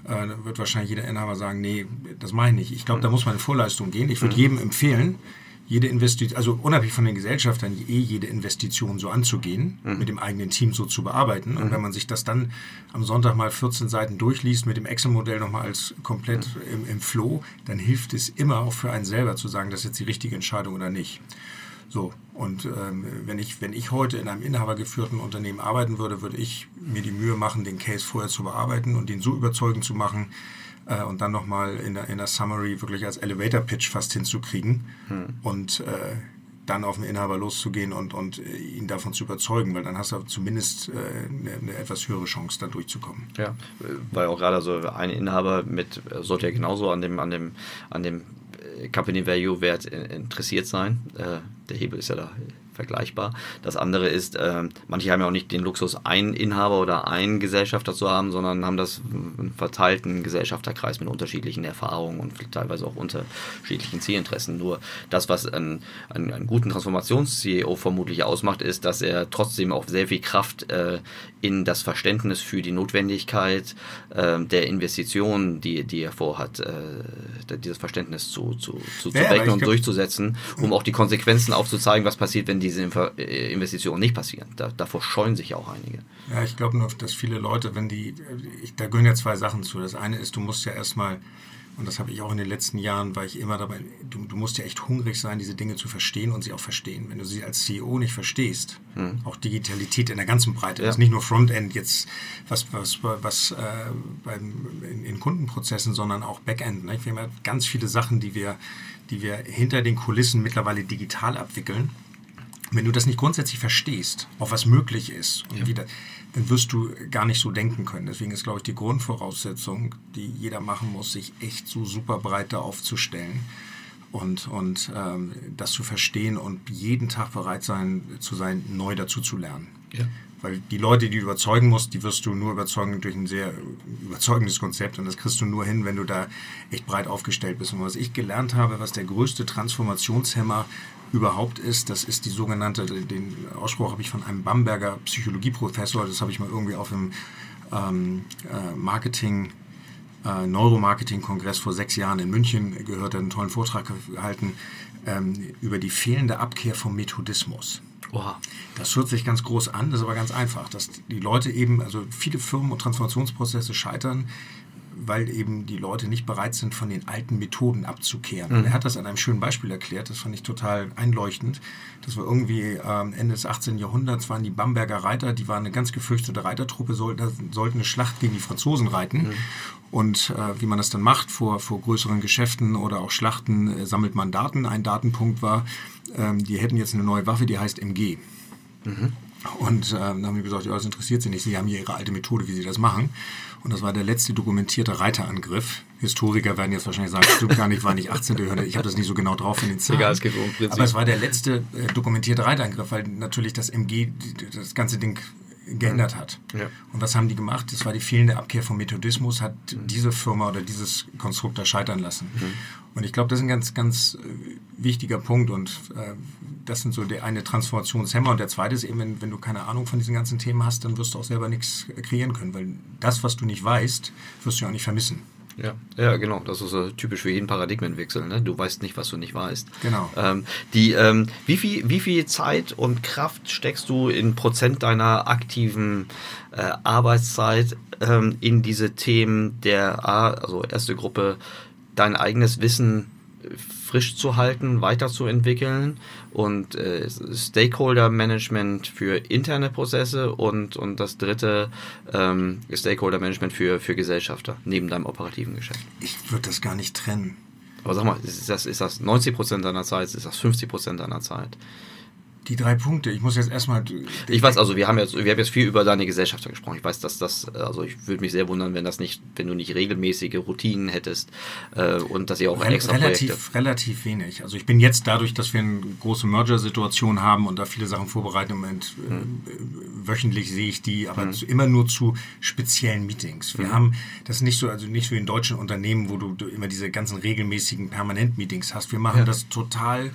S2: äh, wird wahrscheinlich jeder Inhaber sagen, nee, das mache ich nicht. Ich glaube, mhm. da muss man in Vorleistung gehen. Ich würde mhm. jedem empfehlen, jede Investition, also unabhängig von den Gesellschaftern, eh jede Investition so anzugehen, mhm. mit dem eigenen Team so zu bearbeiten. Und mhm. wenn man sich das dann am Sonntag mal 14 Seiten durchliest, mit dem Excel-Modell nochmal als komplett mhm. im, im Flow, dann hilft es immer auch für einen selber zu sagen, das ist jetzt die richtige Entscheidung oder nicht. So, und ähm, wenn, ich, wenn ich heute in einem inhabergeführten Unternehmen arbeiten würde, würde ich mir die Mühe machen, den Case vorher zu bearbeiten und den so überzeugend zu machen äh, und dann nochmal in der, in der Summary wirklich als Elevator-Pitch fast hinzukriegen hm. und äh, dann auf den Inhaber loszugehen und, und äh, ihn davon zu überzeugen, weil dann hast du zumindest äh, eine, eine, etwas höhere Chance, da durchzukommen.
S1: Ja, weil auch gerade so ein Inhaber mit sollte ja genauso an dem, an dem, an dem Company Value Wert interessiert sein. Äh, der Hebel ist ja da vergleichbar. Das andere ist, äh, manche haben ja auch nicht den Luxus, einen Inhaber oder einen Gesellschafter zu haben, sondern haben das einen verteilten Gesellschafterkreis mit unterschiedlichen Erfahrungen und teilweise auch unterschiedlichen Zielinteressen. Nur das, was einen, einen, einen guten Transformations-CEO vermutlich ausmacht, ist, dass er trotzdem auch sehr viel Kraft äh, in das Verständnis für die Notwendigkeit äh, der Investitionen, die, die er vorhat, äh, dieses Verständnis zu, zu, zu, ja, zu wecken und durchzusetzen, um auch die Konsequenzen aufzuzeigen, was passiert, wenn diese äh, Investitionen nicht passieren. Da, davor scheuen sich ja auch einige.
S2: Ja, ich glaube nur, dass viele Leute, wenn die, ich, da gehören ja zwei Sachen zu. Das eine ist, du musst ja erstmal und das habe ich auch in den letzten Jahren, war ich immer dabei, du, du, musst ja echt hungrig sein, diese Dinge zu verstehen und sie auch verstehen. Wenn du sie als CEO nicht verstehst, hm. auch Digitalität in der ganzen Breite, ja. das ist nicht nur Frontend jetzt, was, was, was äh, beim, in, in, Kundenprozessen, sondern auch Backend. Ne? Wir haben ja ganz viele Sachen, die wir, die wir hinter den Kulissen mittlerweile digital abwickeln. Wenn du das nicht grundsätzlich verstehst, auch was möglich ist und ja. wie da, dann wirst du gar nicht so denken können. Deswegen ist, glaube ich, die Grundvoraussetzung, die jeder machen muss, sich echt so super breit da aufzustellen und, und ähm, das zu verstehen und jeden Tag bereit sein zu sein, neu dazu zu lernen. Ja. Weil die Leute, die du überzeugen musst, die wirst du nur überzeugen durch ein sehr überzeugendes Konzept und das kriegst du nur hin, wenn du da echt breit aufgestellt bist. Und was ich gelernt habe, was der größte Transformationshemmer überhaupt ist, das ist die sogenannte, den Ausspruch habe ich von einem Bamberger Psychologieprofessor, das habe ich mal irgendwie auf dem ähm, äh, Marketing, äh, Neuromarketing-Kongress vor sechs Jahren in München gehört, einen tollen Vortrag gehalten ähm, über die fehlende Abkehr vom Methodismus. Oha. Das hört sich ganz groß an, das ist aber ganz einfach, dass die Leute eben, also viele Firmen und Transformationsprozesse scheitern, weil eben die Leute nicht bereit sind, von den alten Methoden abzukehren. Mhm. er hat das an einem schönen Beispiel erklärt, das fand ich total einleuchtend. Das war irgendwie ähm, Ende des 18. Jahrhunderts, waren die Bamberger Reiter, die waren eine ganz gefürchtete Reitertruppe, sollten, sollten eine Schlacht gegen die Franzosen reiten. Mhm. Und äh, wie man das dann macht vor, vor größeren Geschäften oder auch Schlachten, äh, sammelt man Daten. Ein Datenpunkt war, ähm, die hätten jetzt eine neue Waffe, die heißt MG. Mhm. Und äh, dann haben wir gesagt, ja, das interessiert sie nicht. Sie haben hier ihre alte Methode, wie sie das machen. Und das war der letzte dokumentierte Reiterangriff. Historiker werden jetzt wahrscheinlich sagen, stimmt gar nicht, war nicht 18. Jahrhundert. Ich habe das nicht so genau drauf in den Zahlen. Egal, es geht um Prinzip. Aber es war der letzte äh, dokumentierte Reiterangriff, weil natürlich das MG, das ganze Ding geändert hat.
S1: Ja.
S2: Und was haben die gemacht? Das war die fehlende Abkehr vom Methodismus, hat diese Firma oder dieses Konstrukt da scheitern lassen. Und ich glaube, das ist ein ganz, ganz äh, wichtiger Punkt und äh, das sind so der eine Transformationshemmer und der zweite ist eben, wenn, wenn du keine Ahnung von diesen ganzen Themen hast, dann wirst du auch selber nichts kreieren können, weil das, was du nicht weißt, wirst du ja auch nicht vermissen.
S1: Ja, ja, genau. Das ist äh, typisch für jeden Paradigmenwechsel. Ne? Du weißt nicht, was du nicht weißt.
S2: Genau.
S1: Ähm, die, ähm, wie, viel, wie viel Zeit und Kraft steckst du in Prozent deiner aktiven äh, Arbeitszeit ähm, in diese Themen der, A, also erste Gruppe, dein eigenes Wissen frisch zu halten, weiterzuentwickeln und äh, Stakeholder Management für interne Prozesse und, und das dritte ähm, Stakeholder Management für, für Gesellschafter neben deinem operativen Geschäft.
S2: Ich würde das gar nicht trennen.
S1: Aber sag mal, ist das, ist das 90 Prozent deiner Zeit, ist das 50 Prozent deiner Zeit?
S2: Die drei Punkte, ich muss jetzt erstmal.
S1: Ich weiß, also wir haben jetzt, wir haben jetzt viel über deine Gesellschafter gesprochen. Ich weiß, dass das, also ich würde mich sehr wundern, wenn das nicht, wenn du nicht regelmäßige Routinen hättest äh, und dass ihr auch
S2: Rel
S1: extra
S2: relativ,
S1: Projekte.
S2: relativ wenig. Also ich bin jetzt dadurch, dass wir eine große Merger-Situation haben und da viele Sachen vorbereiten im Moment,
S1: Hm.
S2: äh, wöchentlich sehe ich die, aber zu, immer nur zu speziellen Meetings.
S1: Hm.
S2: Wir haben das ist nicht so, also nicht so wie in deutschen Unternehmen, wo du, du immer diese ganzen regelmäßigen Permanent-Meetings hast. Wir machen das total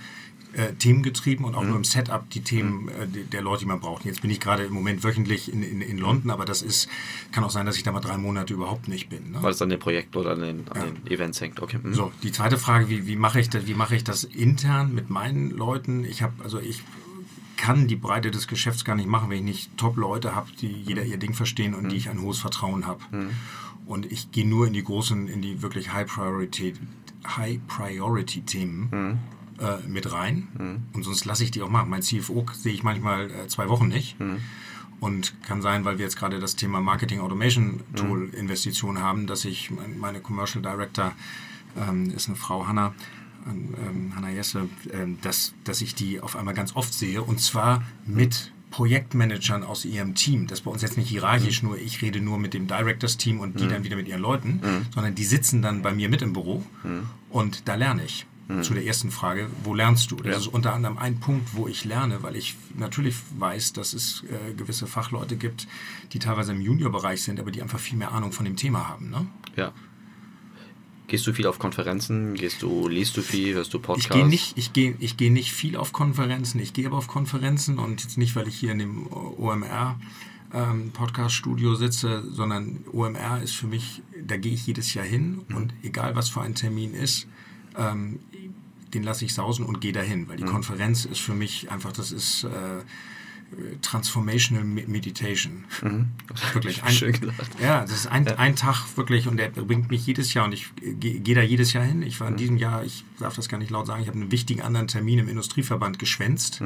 S2: äh, themengetrieben und auch
S1: Hm.
S2: nur im Setup die Themen äh, die- der Leute, die man braucht. Jetzt bin ich gerade im Moment wöchentlich in, in, in London, aber das ist, kann auch sein, dass ich da mal drei Monate überhaupt nicht bin. Ne?
S1: Weil es an dem Projekt oder an den, an den Events hängt. Okay. mhm.
S2: So, die zweite Frage, wie, wie mache ich das, wie mache ich das intern mit meinen Leuten? Ich habe, also ich kann die Breite des Geschäfts gar nicht machen, wenn ich nicht Top-Leute habe, die jeder ihr Ding verstehen und die ich ein hohes Vertrauen habe. Und ich gehe nur in die großen, in die wirklich High-Priority, High-Priority-Themen äh, mit rein. Und sonst lasse ich die auch machen. Mein CFO sehe ich manchmal äh, zwei Wochen nicht. Und kann sein, weil wir jetzt gerade das Thema Marketing Automation Tool Investition haben, dass ich mein- meine Commercial Director ähm, ist eine Frau Hanna, ähm, Hanna Jesse, ähm, dass, dass ich die auf einmal ganz oft sehe und zwar mit Projektmanagern aus ihrem Team. Das ist bei uns jetzt nicht hierarchisch, nur ich rede nur mit dem Directors Team und die dann wieder mit ihren Leuten, sondern die sitzen dann bei mir mit im Büro und da lerne ich. Zu der ersten Frage, wo lernst du? Das
S1: Ja.
S2: ist unter anderem ein Punkt, wo ich lerne, weil ich natürlich weiß, dass es äh, gewisse Fachleute gibt, die teilweise im Juniorbereich sind, aber die einfach viel mehr Ahnung von dem Thema haben. Ne?
S1: Ja. Gehst du viel auf Konferenzen? Gehst du, liest du viel? Hörst du
S2: Ich
S1: Podcasts?
S2: gehe nicht, ich gehe, ich gehe nicht viel auf Konferenzen. Ich gehe aber auf Konferenzen und jetzt nicht, weil ich hier in dem OMR ähm, Podcast-Studio sitze, sondern OMR ist für mich, da gehe ich jedes Jahr hin und egal was für ein Termin ist, ähm, den lasse ich sausen und gehe dahin, weil die Konferenz ist für mich einfach, das ist äh, Transformational Me- Meditation. Wirklich. Ein,
S1: Schön.
S2: Ja, das ist ein, ein Tag wirklich und der bringt mich jedes Jahr und ich gehe geh da jedes Jahr hin. Ich war in diesem Jahr, ich darf das gar nicht laut sagen, ich habe einen wichtigen anderen Termin im Industrieverband geschwänzt.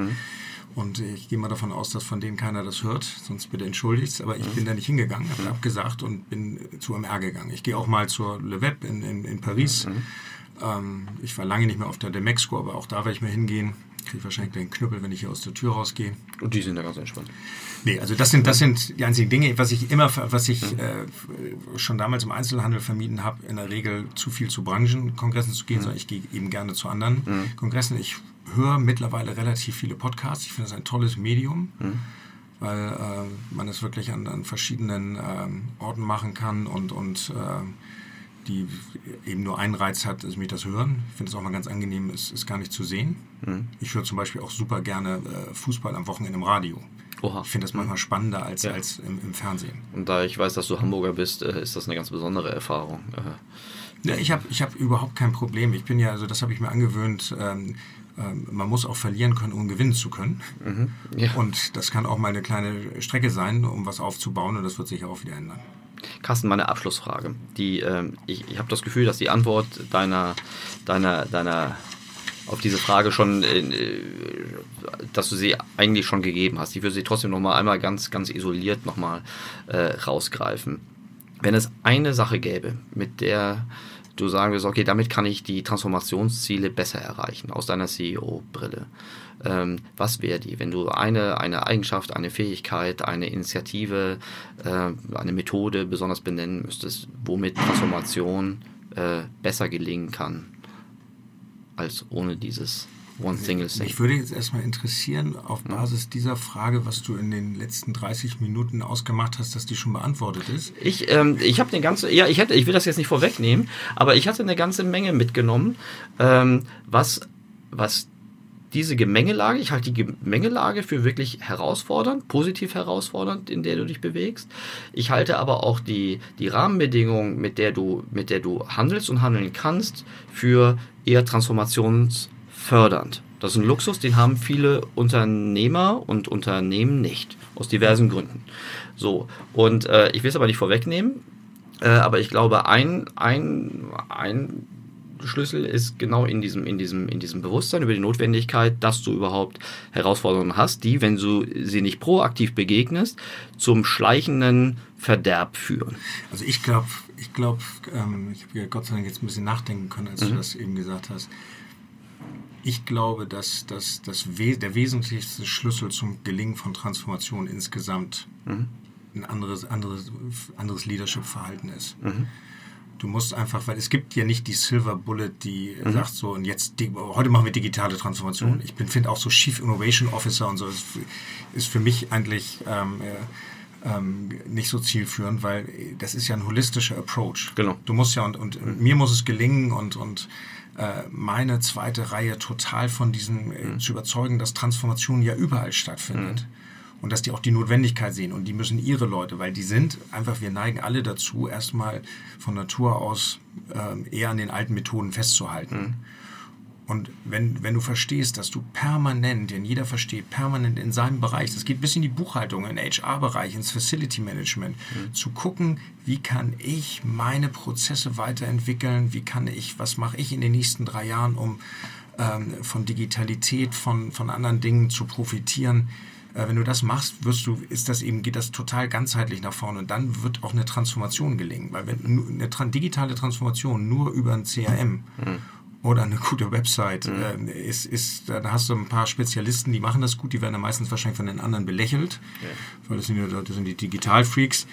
S2: Und ich gehe mal davon aus, dass von denen keiner das hört, sonst bitte entschuldigt. Aber ich bin da nicht hingegangen, habe abgesagt und bin zu MR gegangen. Ich gehe auch mal zur Le Web in, in, in Paris. Ähm, ich war lange nicht mehr auf der Demexco, aber auch da werde ich mal hingehen. Kriege wahrscheinlich den Knüppel, wenn ich hier aus der Tür rausgehe.
S1: Und die sind ja ganz entspannt.
S2: Nee, also das sind, das sind die einzigen Dinge, was ich immer, was ich äh, schon damals im Einzelhandel vermieden habe, in der Regel zu viel zu Branchenkongressen zu gehen, sondern ich gehe eben gerne zu anderen Kongressen. Ich höre mittlerweile relativ viele Podcasts. Ich finde es ein tolles Medium, weil äh, man es wirklich an, an verschiedenen ähm, Orten machen kann und, und äh, die eben nur einen Reiz hat, ist mich das Hören. Ich finde es auch mal ganz angenehm, es ist gar nicht zu sehen. Ich höre zum Beispiel auch super gerne äh, Fußball am Wochenende im Radio.
S1: Oha.
S2: Ich finde das manchmal spannender als,
S1: Ja.
S2: als im, im Fernsehen.
S1: Und da ich weiß, dass du Hamburger bist, äh, ist das eine ganz besondere Erfahrung. Äh,
S2: Ja, ich habe ich hab überhaupt kein Problem. Ich bin ja, also das habe ich mir angewöhnt, ähm, ähm, man muss auch verlieren können, um gewinnen zu können.
S1: Ja.
S2: Und das kann auch mal eine kleine Strecke sein, um was aufzubauen und das wird sich auch wieder ändern.
S1: Carsten, meine Abschlussfrage. Die, ähm, ich ich habe das Gefühl, dass die Antwort deiner, deiner, deiner auf diese Frage schon, äh, dass du sie eigentlich schon gegeben hast. Ich würde sie trotzdem noch mal einmal ganz, ganz isoliert noch mal äh, rausgreifen. Wenn es eine Sache gäbe, mit der du sagen wirst, okay, damit kann ich die Transformationsziele besser erreichen, aus deiner CEO-Brille. Ähm, was wäre die, wenn du eine, eine Eigenschaft, eine Fähigkeit, eine Initiative, äh, eine Methode besonders benennen müsstest, womit Transformation äh, besser gelingen kann, als ohne dieses one single thing.
S2: Mich würde jetzt erstmal interessieren, auf Basis dieser Frage, was du in den letzten 30 Minuten ausgemacht hast, dass die schon beantwortet ist.
S1: Ich, ähm, ich habe eine ganze, ja, ich hätte, ich will das jetzt nicht vorwegnehmen, aber ich hatte eine ganze Menge mitgenommen, ähm, was, was diese Gemengelage, ich halte die Gemengelage für wirklich herausfordernd, positiv herausfordernd, in der du dich bewegst. Ich halte aber auch die, die Rahmenbedingungen, mit der du, mit der du handelst und handeln kannst, für eher transformationsfördernd. Das ist ein Luxus, den haben viele Unternehmer und Unternehmen nicht, aus diversen Gründen. So, und äh, ich will es aber nicht vorwegnehmen, äh, aber ich glaube, ein, ein, ein Schlüssel ist genau in diesem, in diesem, in diesem Bewusstsein über die Notwendigkeit, dass du überhaupt Herausforderungen hast, die, wenn du sie nicht proaktiv begegnest, zum schleichenden Verderb führen.
S2: Also ich glaube, ich glaube, ähm, ich habe ja Gott sei Dank jetzt ein bisschen nachdenken können, als mhm. du das eben gesagt hast. Ich glaube, dass, dass, dass der wesentlichste Schlüssel zum Gelingen von Transformation insgesamt mhm. ein anderes, anderes, anderes Leadership-Verhalten ist. Mhm. Du musst einfach, weil es gibt ja nicht die Silver Bullet, die mhm. sagt so, und jetzt, heute machen wir digitale Transformation. Mhm. Ich finde auch so Chief Innovation Officer und so, ist, ist für mich eigentlich ähm, äh, ähm, nicht so zielführend, weil das ist ja ein holistischer Approach.
S1: Genau.
S2: Du musst ja, und, und mhm. mir muss es gelingen und, und äh, meine zweite Reihe total von diesem äh, mhm. zu überzeugen, dass Transformation ja überall stattfindet. Und dass die auch die Notwendigkeit sehen und die müssen ihre Leute, weil die sind einfach, wir neigen alle dazu, erstmal von Natur aus äh, eher an den alten Methoden festzuhalten. Mhm. Und wenn, wenn du verstehst, dass du permanent, denn jeder versteht, permanent in seinem Bereich, das geht bis in die Buchhaltung, in den HR-Bereich, ins Facility Management, mhm. zu gucken, wie kann ich meine Prozesse weiterentwickeln, wie kann ich, was mache ich in den nächsten drei Jahren, um ähm, von Digitalität, von, von anderen Dingen zu profitieren, wenn du das machst, wirst du, ist das eben, geht das total ganzheitlich nach vorne und dann wird auch eine Transformation gelingen. Weil wenn eine digitale Transformation nur über ein CRM mhm. oder eine gute Website mhm. äh, ist, ist, da hast du ein paar Spezialisten, die machen das gut, die werden dann meistens wahrscheinlich von den anderen belächelt, ja. weil das sind, das sind die Digitalfreaks.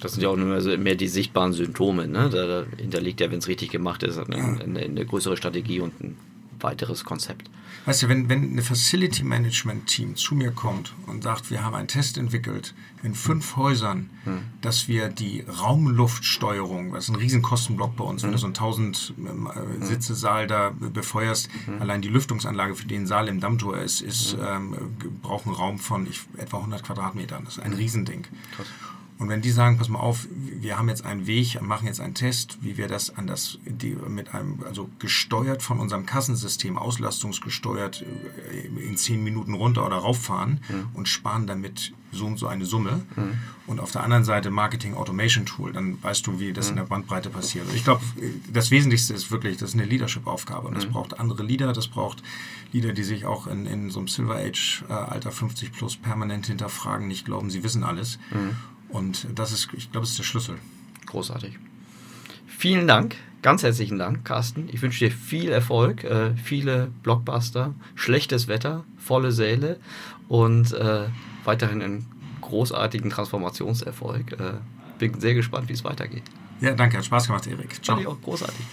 S1: Das sind ja auch nur mehr die sichtbaren Symptome. Ne? Da, da hinterliegt ja, wenn es richtig gemacht ist, eine, eine, eine größere Strategie und ein weiteres Konzept.
S2: Weißt du, wenn, wenn eine Facility Management Team zu mir kommt und sagt, wir haben einen Test entwickelt in fünf Häusern, hm. dass wir die Raumluftsteuerung, das ist ein riesen Kostenblock bei uns, hm. wenn du so einen 1000 ähm, äh, Sitze Saal da befeuerst, hm. allein die Lüftungsanlage für den Saal im Dammtor ist, ist ähm, braucht einen Raum von ich, etwa 100 Quadratmetern. Das ist ein Riesending. Krass. Und wenn die sagen, pass mal auf, wir haben jetzt einen Weg, machen jetzt einen Test, wie wir das an das, die, mit einem, also gesteuert von unserem Kassensystem, auslastungsgesteuert äh, in zehn Minuten runter oder rauffahren mhm. und sparen damit so und so eine Summe. Mhm. Und auf der anderen Seite Marketing Automation Tool, dann weißt du, wie das mhm. in der Bandbreite passiert. Und ich glaube, das Wesentlichste ist wirklich, das ist eine Leadership-Aufgabe. Und das mhm. braucht andere Leader, das braucht Leader, die sich auch in, in so einem Silver Age äh, Alter 50 plus permanent hinterfragen, nicht glauben, sie wissen alles. Und das ist, ich glaube, das ist der Schlüssel.
S1: Großartig. Vielen Dank, ganz herzlichen Dank, Carsten. Ich wünsche dir viel Erfolg, äh, viele Blockbuster, schlechtes Wetter, volle Säle und äh, weiterhin einen großartigen Transformationserfolg. Äh, bin sehr gespannt, wie es weitergeht.
S2: Ja, danke, hat Spaß gemacht, Erik.
S1: Ciao. Fand ich auch großartig.